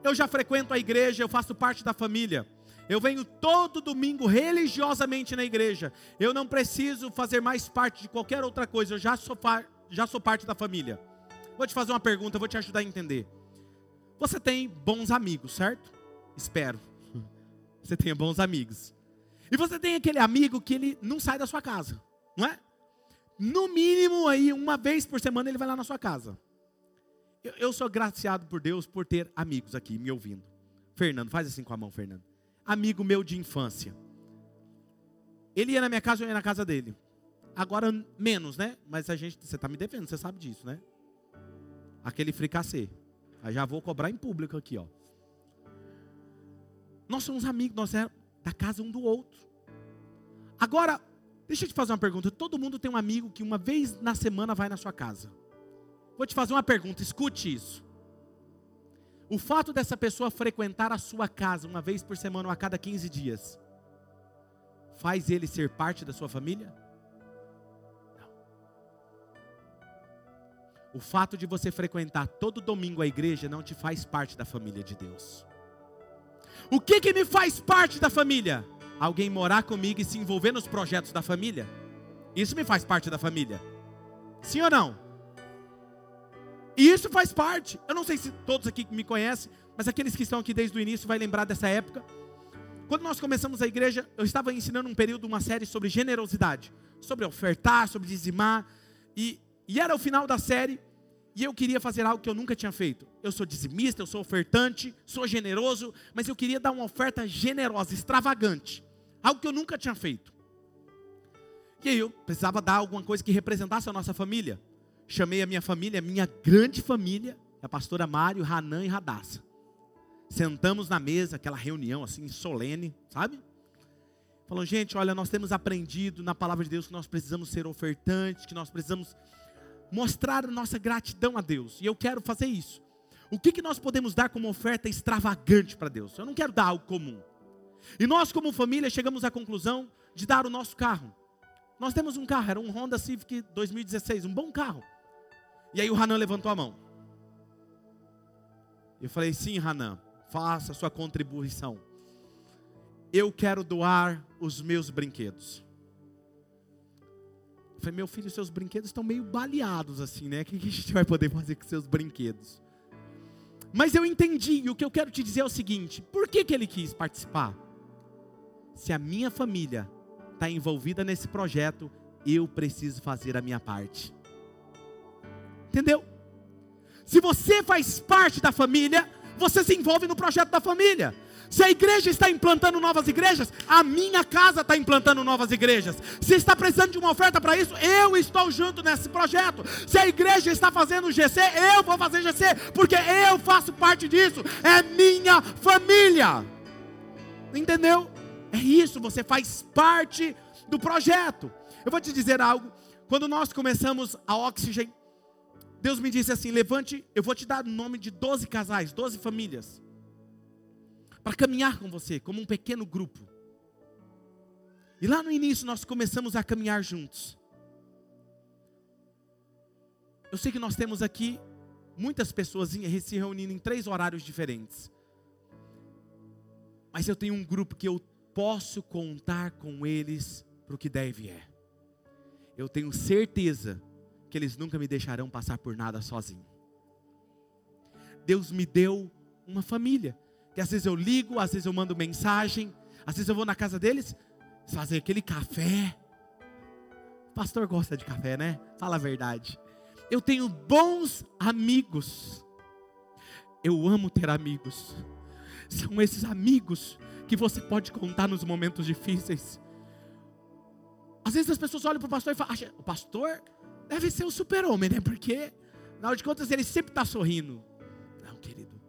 eu já frequento a igreja, eu faço parte da família. Eu venho todo domingo religiosamente na igreja. Eu não preciso fazer mais parte de qualquer outra coisa. Eu já sou, já sou parte da família. Vou te fazer uma pergunta, vou te ajudar a entender. Você tem bons amigos, certo? Espero. Você tenha bons amigos. E você tem aquele amigo que ele não sai da sua casa, não é? No mínimo aí, uma vez por semana ele vai lá na sua casa. Eu, eu sou graciado por Deus por ter amigos aqui me ouvindo. Fernando, faz assim com a mão, Fernando. Amigo meu de infância. Ele ia na minha casa, eu ia na casa dele. Agora menos, né? Mas a gente, você está me defendendo, você sabe disso, né? Aquele fricassê. Aí já vou cobrar em público aqui, ó. Nós somos amigos, nós é da casa um do outro. Agora, deixa eu te fazer uma pergunta. Todo mundo tem um amigo que uma vez na semana vai na sua casa. Vou te fazer uma pergunta, escute isso. O fato dessa pessoa frequentar a sua casa uma vez por semana ou a cada 15 dias, faz ele ser parte da sua família? Não. O fato de você frequentar todo domingo a igreja não te faz parte da família de Deus. O que que me faz parte da família? Alguém morar comigo e se envolver nos projetos da família? Isso me faz parte da família. Sim ou não? E isso faz parte. Eu não sei se todos aqui me conhecem, mas aqueles que estão aqui desde o início vai lembrar dessa época. Quando nós começamos a igreja, eu estava ensinando um período, uma série sobre generosidade, sobre ofertar, sobre dizimar, e, e era o final da série, e eu queria fazer algo que eu nunca tinha feito. Eu sou dizimista, eu sou ofertante, sou generoso, mas eu queria dar uma oferta generosa, extravagante, algo que eu nunca tinha feito. E aí eu precisava dar alguma coisa que representasse a nossa família chamei a minha família, minha grande família, a pastora Mário, Hanan e Radassa. Sentamos na mesa, aquela reunião assim solene, sabe? Falou, gente, olha, nós temos aprendido na palavra de Deus que nós precisamos ser ofertantes, que nós precisamos mostrar a nossa gratidão a Deus. E eu quero fazer isso. O que, que nós podemos dar como oferta extravagante para Deus? Eu não quero dar algo comum. E nós, como família, chegamos à conclusão de dar o nosso carro. Nós temos um carro, era um Honda Civic 2016, um bom carro. E aí o Hanan levantou a mão. Eu falei: sim, Hanan, faça a sua contribuição. Eu quero doar os meus brinquedos. Eu falei, meu filho, seus brinquedos estão meio baleados assim, né? O que a gente vai poder fazer com seus brinquedos? Mas eu entendi, e o que eu quero te dizer é o seguinte: por que, que ele quis participar? Se a minha família está envolvida nesse projeto, eu preciso fazer a minha parte. Entendeu? Se você faz parte da família, você se envolve no projeto da família. Se a igreja está implantando novas igrejas, a minha casa está implantando novas igrejas. Se está precisando de uma oferta para isso, eu estou junto nesse projeto. Se a igreja está fazendo GC, eu vou fazer GC, porque eu faço parte disso. É minha família. Entendeu? É isso, você faz parte do projeto. Eu vou te dizer algo. Quando nós começamos a Oxygen, Deus me disse assim: levante, eu vou te dar o nome de 12 casais, 12 famílias, para caminhar com você, como um pequeno grupo. E lá no início nós começamos a caminhar juntos. Eu sei que nós temos aqui muitas pessoas se reunindo em três horários diferentes. Mas eu tenho um grupo que eu posso contar com eles para o que deve é. Eu tenho certeza que eles nunca me deixarão passar por nada sozinho. Deus me deu uma família, que às vezes eu ligo, às vezes eu mando mensagem, Às vezes eu vou na casa deles, fazer aquele café. O pastor gosta de café, né? Fala a verdade. Eu tenho bons amigos. Eu amo ter amigos. São esses amigos que você pode contar nos momentos difíceis. Às vezes as pessoas olham para o pastor e falam: o pastor deve ser o super-homem, né? Porque, na hora de contas, ele sempre está sorrindo. Não, querido.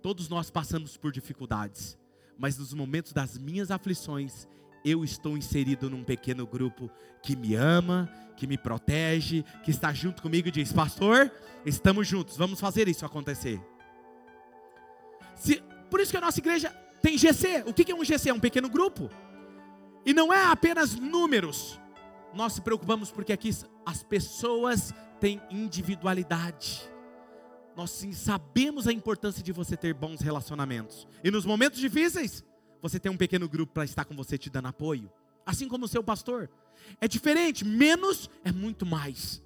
Todos nós passamos por dificuldades, mas nos momentos das minhas aflições, eu estou inserido num pequeno grupo que me ama, que me protege, que está junto comigo e diz: Pastor, estamos juntos, vamos fazer isso acontecer. Se, por isso que a nossa igreja tem GC. O que é um GC? É um pequeno grupo. E não é apenas números. Nós se preocupamos porque aqui as pessoas têm individualidade. Nós sim sabemos a importância de você ter bons relacionamentos. E nos momentos difíceis, você tem um pequeno grupo para estar com você te dando apoio. Assim como o seu pastor. É diferente, menos é muito mais.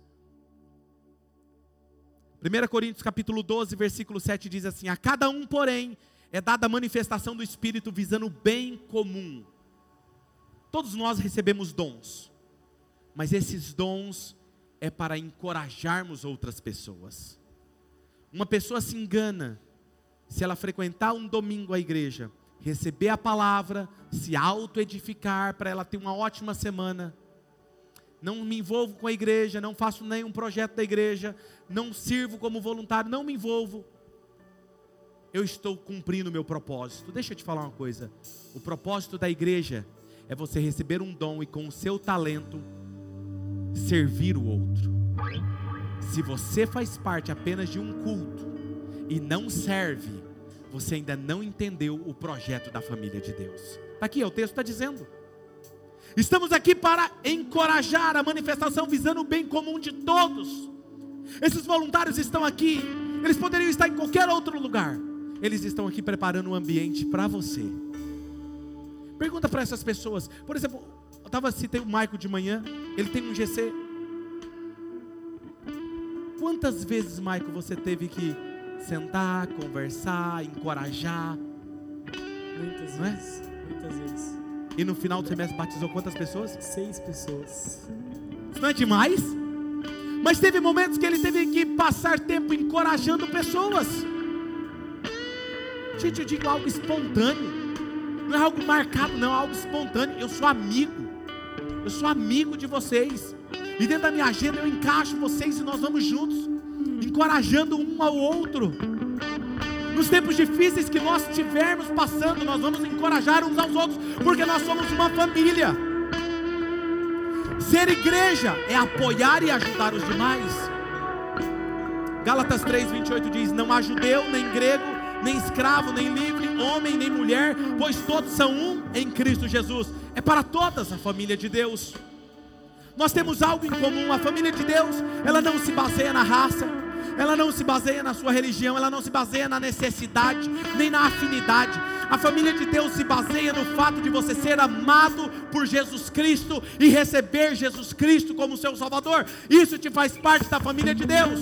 1 Coríntios capítulo 12, versículo 7 diz assim: A cada um, porém, é dada a manifestação do Espírito visando o bem comum. Todos nós recebemos dons, mas esses dons é para encorajarmos outras pessoas. Uma pessoa se engana se ela frequentar um domingo a igreja, receber a palavra, se auto-edificar para ela ter uma ótima semana. Não me envolvo com a igreja, não faço nenhum projeto da igreja, não sirvo como voluntário, não me envolvo. Eu estou cumprindo o meu propósito. Deixa eu te falar uma coisa. O propósito da igreja é você receber um dom e com o seu talento servir o outro. Se você faz parte apenas de um culto e não serve, você ainda não entendeu o projeto da família de Deus. Está aqui, o texto está dizendo. Estamos aqui para encorajar a manifestação visando o bem comum de todos. Esses voluntários estão aqui, eles poderiam estar em qualquer outro lugar. Eles estão aqui preparando um ambiente para você. Pergunta para essas pessoas. Por exemplo, estava citei o Maico de manhã, ele tem um GC. Quantas vezes, Maico, você teve que sentar, conversar, encorajar? Muitas Não é? vezes. Muitas vezes. E no final do semestre batizou quantas pessoas? Seis pessoas. Isso não é demais? Mas teve momentos que ele teve que passar tempo encorajando pessoas. Gente, eu digo algo espontâneo. Não é algo marcado, não, é algo espontâneo. Eu sou amigo. Eu sou amigo de vocês. E dentro da minha agenda eu encaixo vocês e nós vamos juntos, encorajando um ao outro. Nos tempos difíceis que nós estivermos passando, nós vamos encorajar uns aos outros, porque nós somos uma família. Ser igreja é apoiar e ajudar os demais. Gálatas 3:28 diz: Não há judeu, nem grego, nem escravo, nem livre, homem, nem mulher, pois todos são um em Cristo Jesus. É para todas a família de Deus. Nós temos algo em comum. A família de Deus, ela não se baseia na raça, ela não se baseia na sua religião, ela não se baseia na necessidade, nem na afinidade. A família de Deus se baseia no fato de você ser amado por Jesus Cristo e receber Jesus Cristo como seu Salvador. Isso te faz parte da família de Deus.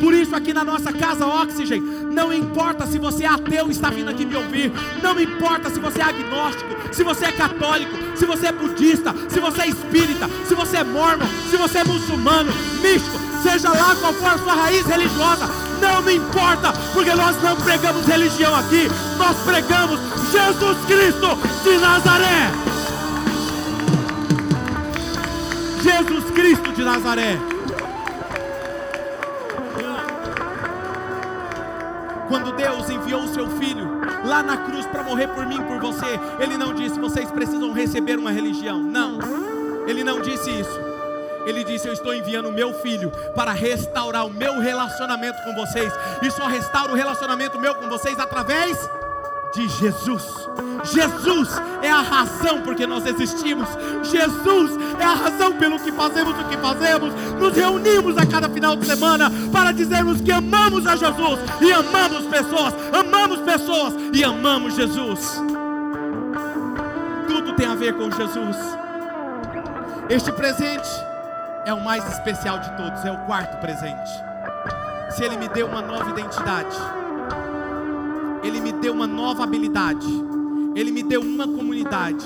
Por isso, aqui na nossa casa Oxygen, não importa se você é ateu e está vindo aqui me ouvir, não importa se você é agnóstico, se você é católico, se você é budista, se você é espírita, se você é mormon, se você é muçulmano, místico, seja lá qual for a sua raiz religiosa, não me importa, porque nós não pregamos religião aqui, nós pregamos Jesus Cristo de Nazaré. Jesus Cristo de Nazaré. Quando Deus enviou o seu filho lá na cruz para morrer por mim por você, ele não disse vocês precisam receber uma religião. Não. Ele não disse isso. Ele disse: Eu estou enviando o meu filho para restaurar o meu relacionamento com vocês. E só restauro o relacionamento meu com vocês através de Jesus. Jesus é a razão porque nós existimos. Jesus é a razão pelo que fazemos o que fazemos. Nos reunimos a cada final de semana para dizermos que amamos a Jesus e amamos pessoas, amamos pessoas e amamos Jesus. Tudo tem a ver com Jesus. Este presente é o mais especial de todos, é o quarto presente. Se Ele me deu uma nova identidade, Ele me deu uma nova habilidade, Ele me deu uma comunidade,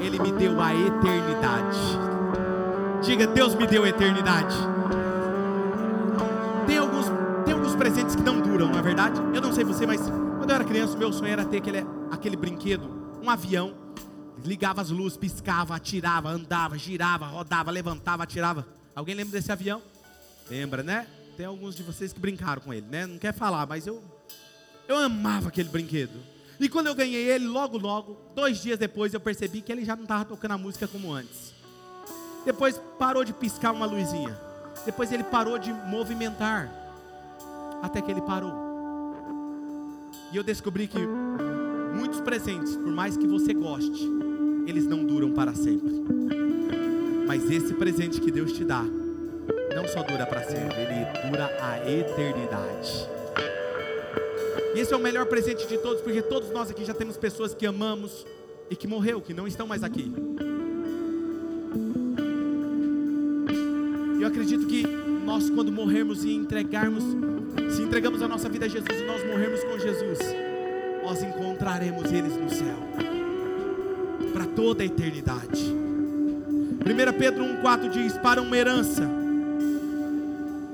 Ele me deu a eternidade. Diga, Deus me deu a eternidade. Tem alguns, tem alguns presentes que não duram, não é verdade? Eu não sei você, mas quando eu era criança, meu sonho era ter aquele, aquele brinquedo, um avião. Ligava as luzes, piscava, atirava, andava, girava, rodava, levantava, atirava. Alguém lembra desse avião? Lembra, né? Tem alguns de vocês que brincaram com ele, né? Não quer falar, mas eu eu amava aquele brinquedo. E quando eu ganhei ele, logo, logo, dois dias depois, eu percebi que ele já não estava tocando a música como antes. Depois parou de piscar uma luzinha. Depois ele parou de movimentar. Até que ele parou. E eu descobri que muitos presentes, por mais que você goste, eles não duram para sempre. Mas esse presente que Deus te dá, não só dura para sempre, ele dura a eternidade. E esse é o melhor presente de todos, porque todos nós aqui já temos pessoas que amamos e que morreu, que não estão mais aqui. Eu acredito que nós, quando morrermos e entregarmos, se entregamos a nossa vida a Jesus e nós morrermos com Jesus, nós encontraremos eles no céu para toda a eternidade. 1 Pedro 1,4 diz: Para uma herança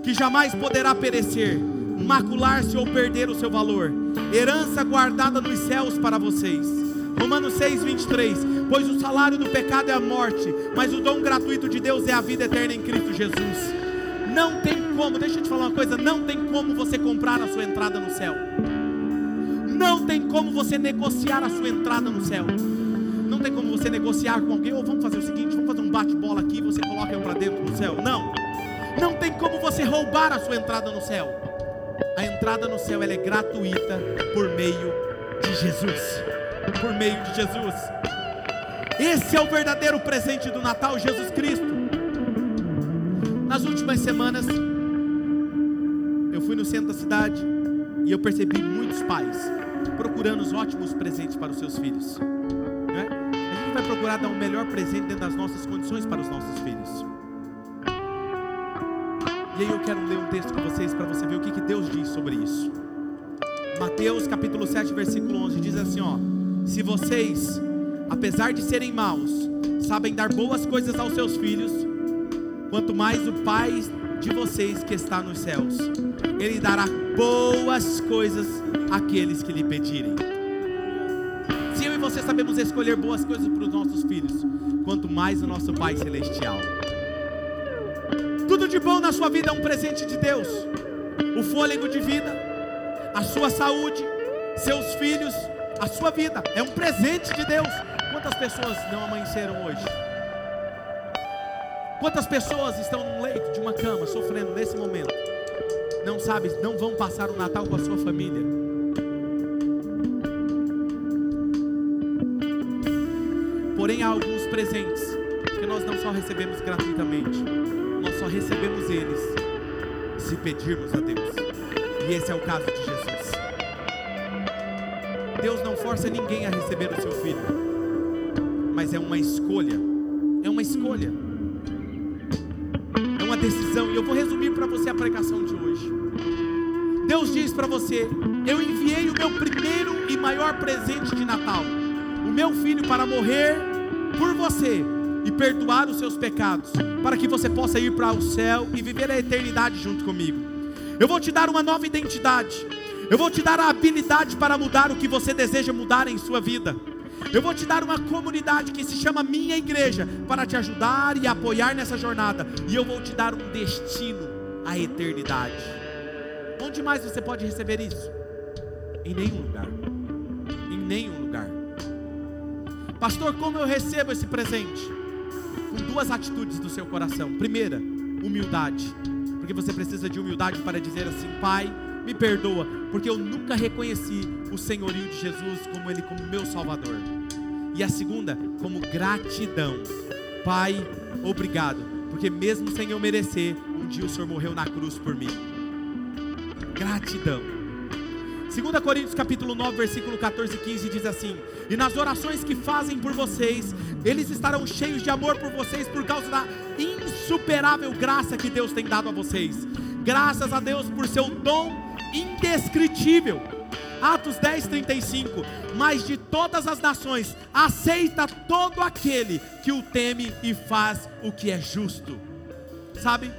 que jamais poderá perecer macular-se ou perder o seu valor. Herança guardada nos céus para vocês. Romanos 6, 23. Pois o salário do pecado é a morte, mas o dom gratuito de Deus é a vida eterna em Cristo Jesus. Não tem como, deixa eu te falar uma coisa: não tem como você comprar a sua entrada no céu. Não tem como você negociar a sua entrada no céu. Não tem como você negociar com alguém, ou vamos fazer o seguinte: vamos fazer um bate-bola aqui, você coloca eu para dentro do céu. Não. Não tem como você roubar a sua entrada no céu. A entrada no céu é gratuita por meio de Jesus. Por meio de Jesus. Esse é o verdadeiro presente do Natal, Jesus Cristo. Nas últimas semanas, eu fui no centro da cidade e eu percebi muitos pais procurando os ótimos presentes para os seus filhos. É? A gente vai procurar dar o um melhor presente dentro das nossas condições para os nossos filhos. E aí eu quero ler um texto com vocês para você ver o que, que Deus diz sobre isso. Mateus capítulo 7, versículo 11 diz assim, ó: Se vocês, apesar de serem maus, sabem dar boas coisas aos seus filhos, quanto mais o Pai de vocês que está nos céus, ele dará boas coisas àqueles que lhe pedirem. Se eu e você sabemos escolher boas coisas para os nossos filhos, quanto mais o nosso Pai celestial. Bom na sua vida é um presente de Deus. O fôlego de vida, a sua saúde, seus filhos, a sua vida é um presente de Deus. Quantas pessoas não amanheceram hoje? Quantas pessoas estão num leito de uma cama sofrendo nesse momento? Não sabem, não vão passar o Natal com a sua família. Porém, há alguns presentes que nós não só recebemos gratuitamente, pedirmos a Deus. E esse é o caso de Jesus. Deus não força ninguém a receber o seu filho, mas é uma escolha. É uma escolha. É uma decisão. E eu vou resumir para você a pregação de hoje. Deus diz para você: Eu enviei o meu primeiro e maior presente de Natal, o meu filho, para morrer por você e perdoar os seus pecados, para que você possa ir para o céu e viver a eternidade junto comigo. Eu vou te dar uma nova identidade. Eu vou te dar a habilidade para mudar o que você deseja mudar em sua vida. Eu vou te dar uma comunidade que se chama Minha Igreja para te ajudar e apoiar nessa jornada. E eu vou te dar um destino à eternidade. Onde mais você pode receber isso? Em nenhum lugar. Em nenhum lugar. Pastor, como eu recebo esse presente? Com duas atitudes do seu coração. Primeira, humildade, porque você precisa de humildade para dizer assim: Pai, me perdoa, porque eu nunca reconheci o senhorio de Jesus como Ele como meu Salvador. E a segunda, como gratidão. Pai, obrigado, porque mesmo sem eu merecer, um dia o Senhor morreu na cruz por mim. Gratidão. 2 Coríntios capítulo 9, versículo 14 e 15 diz assim: E nas orações que fazem por vocês, eles estarão cheios de amor por vocês por causa da insuperável graça que Deus tem dado a vocês. Graças a Deus por seu dom indescritível. Atos 10, 35. Mas de todas as nações, aceita todo aquele que o teme e faz o que é justo. Sabe?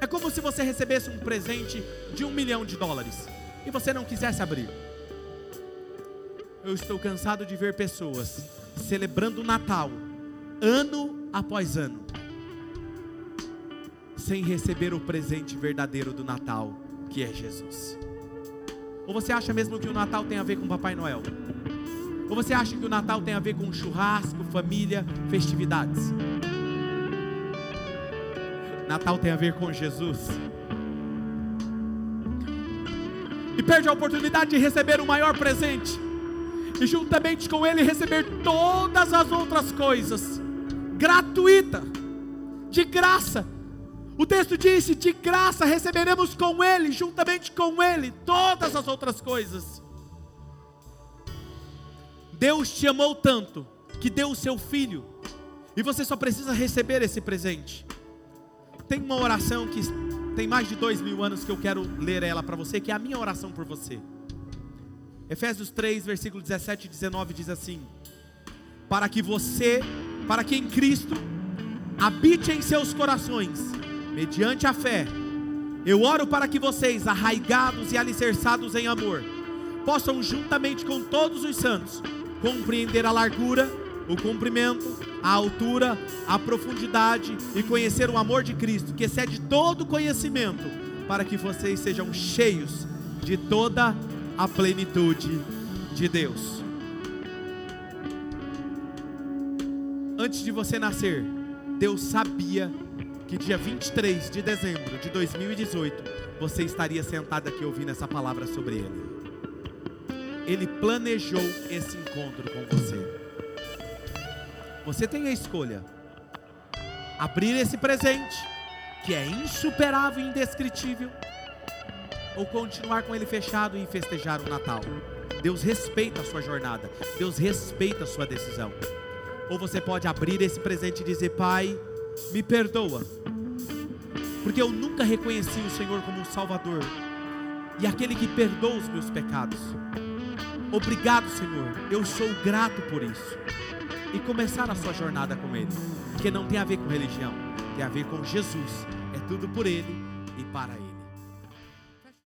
É como se você recebesse um presente de um milhão de dólares e você não quisesse abrir. Eu estou cansado de ver pessoas celebrando o Natal, ano após ano, sem receber o presente verdadeiro do Natal, que é Jesus. Ou você acha mesmo que o Natal tem a ver com Papai Noel? Ou você acha que o Natal tem a ver com churrasco, família, festividades? Natal tem a ver com Jesus. E perde a oportunidade de receber o maior presente. E juntamente com ele receber todas as outras coisas. Gratuita. De graça. O texto disse: de graça receberemos com ele, juntamente com ele, todas as outras coisas. Deus te amou tanto que deu o seu filho, e você só precisa receber esse presente. Tem uma oração que tem mais de dois mil anos que eu quero ler ela para você, que é a minha oração por você. Efésios 3, versículo 17 e 19 diz assim: Para que você, para que em Cristo habite em seus corações, mediante a fé, eu oro para que vocês, arraigados e alicerçados em amor, possam, juntamente com todos os santos, compreender a largura, o comprimento, a altura, a profundidade e conhecer o amor de Cristo, que excede todo conhecimento, para que vocês sejam cheios de toda a plenitude de Deus. Antes de você nascer, Deus sabia que dia 23 de dezembro de 2018 você estaria sentado aqui ouvindo essa palavra sobre Ele. Ele planejou esse encontro com você. Você tem a escolha: abrir esse presente, que é insuperável e indescritível, ou continuar com ele fechado e festejar o Natal. Deus respeita a sua jornada, Deus respeita a sua decisão. Ou você pode abrir esse presente e dizer: Pai, me perdoa, porque eu nunca reconheci o Senhor como um Salvador e aquele que perdoa os meus pecados. Obrigado, Senhor, eu sou grato por isso. E começar a sua jornada com Ele, porque não tem a ver com religião, tem a ver com Jesus, é tudo por Ele e para Ele.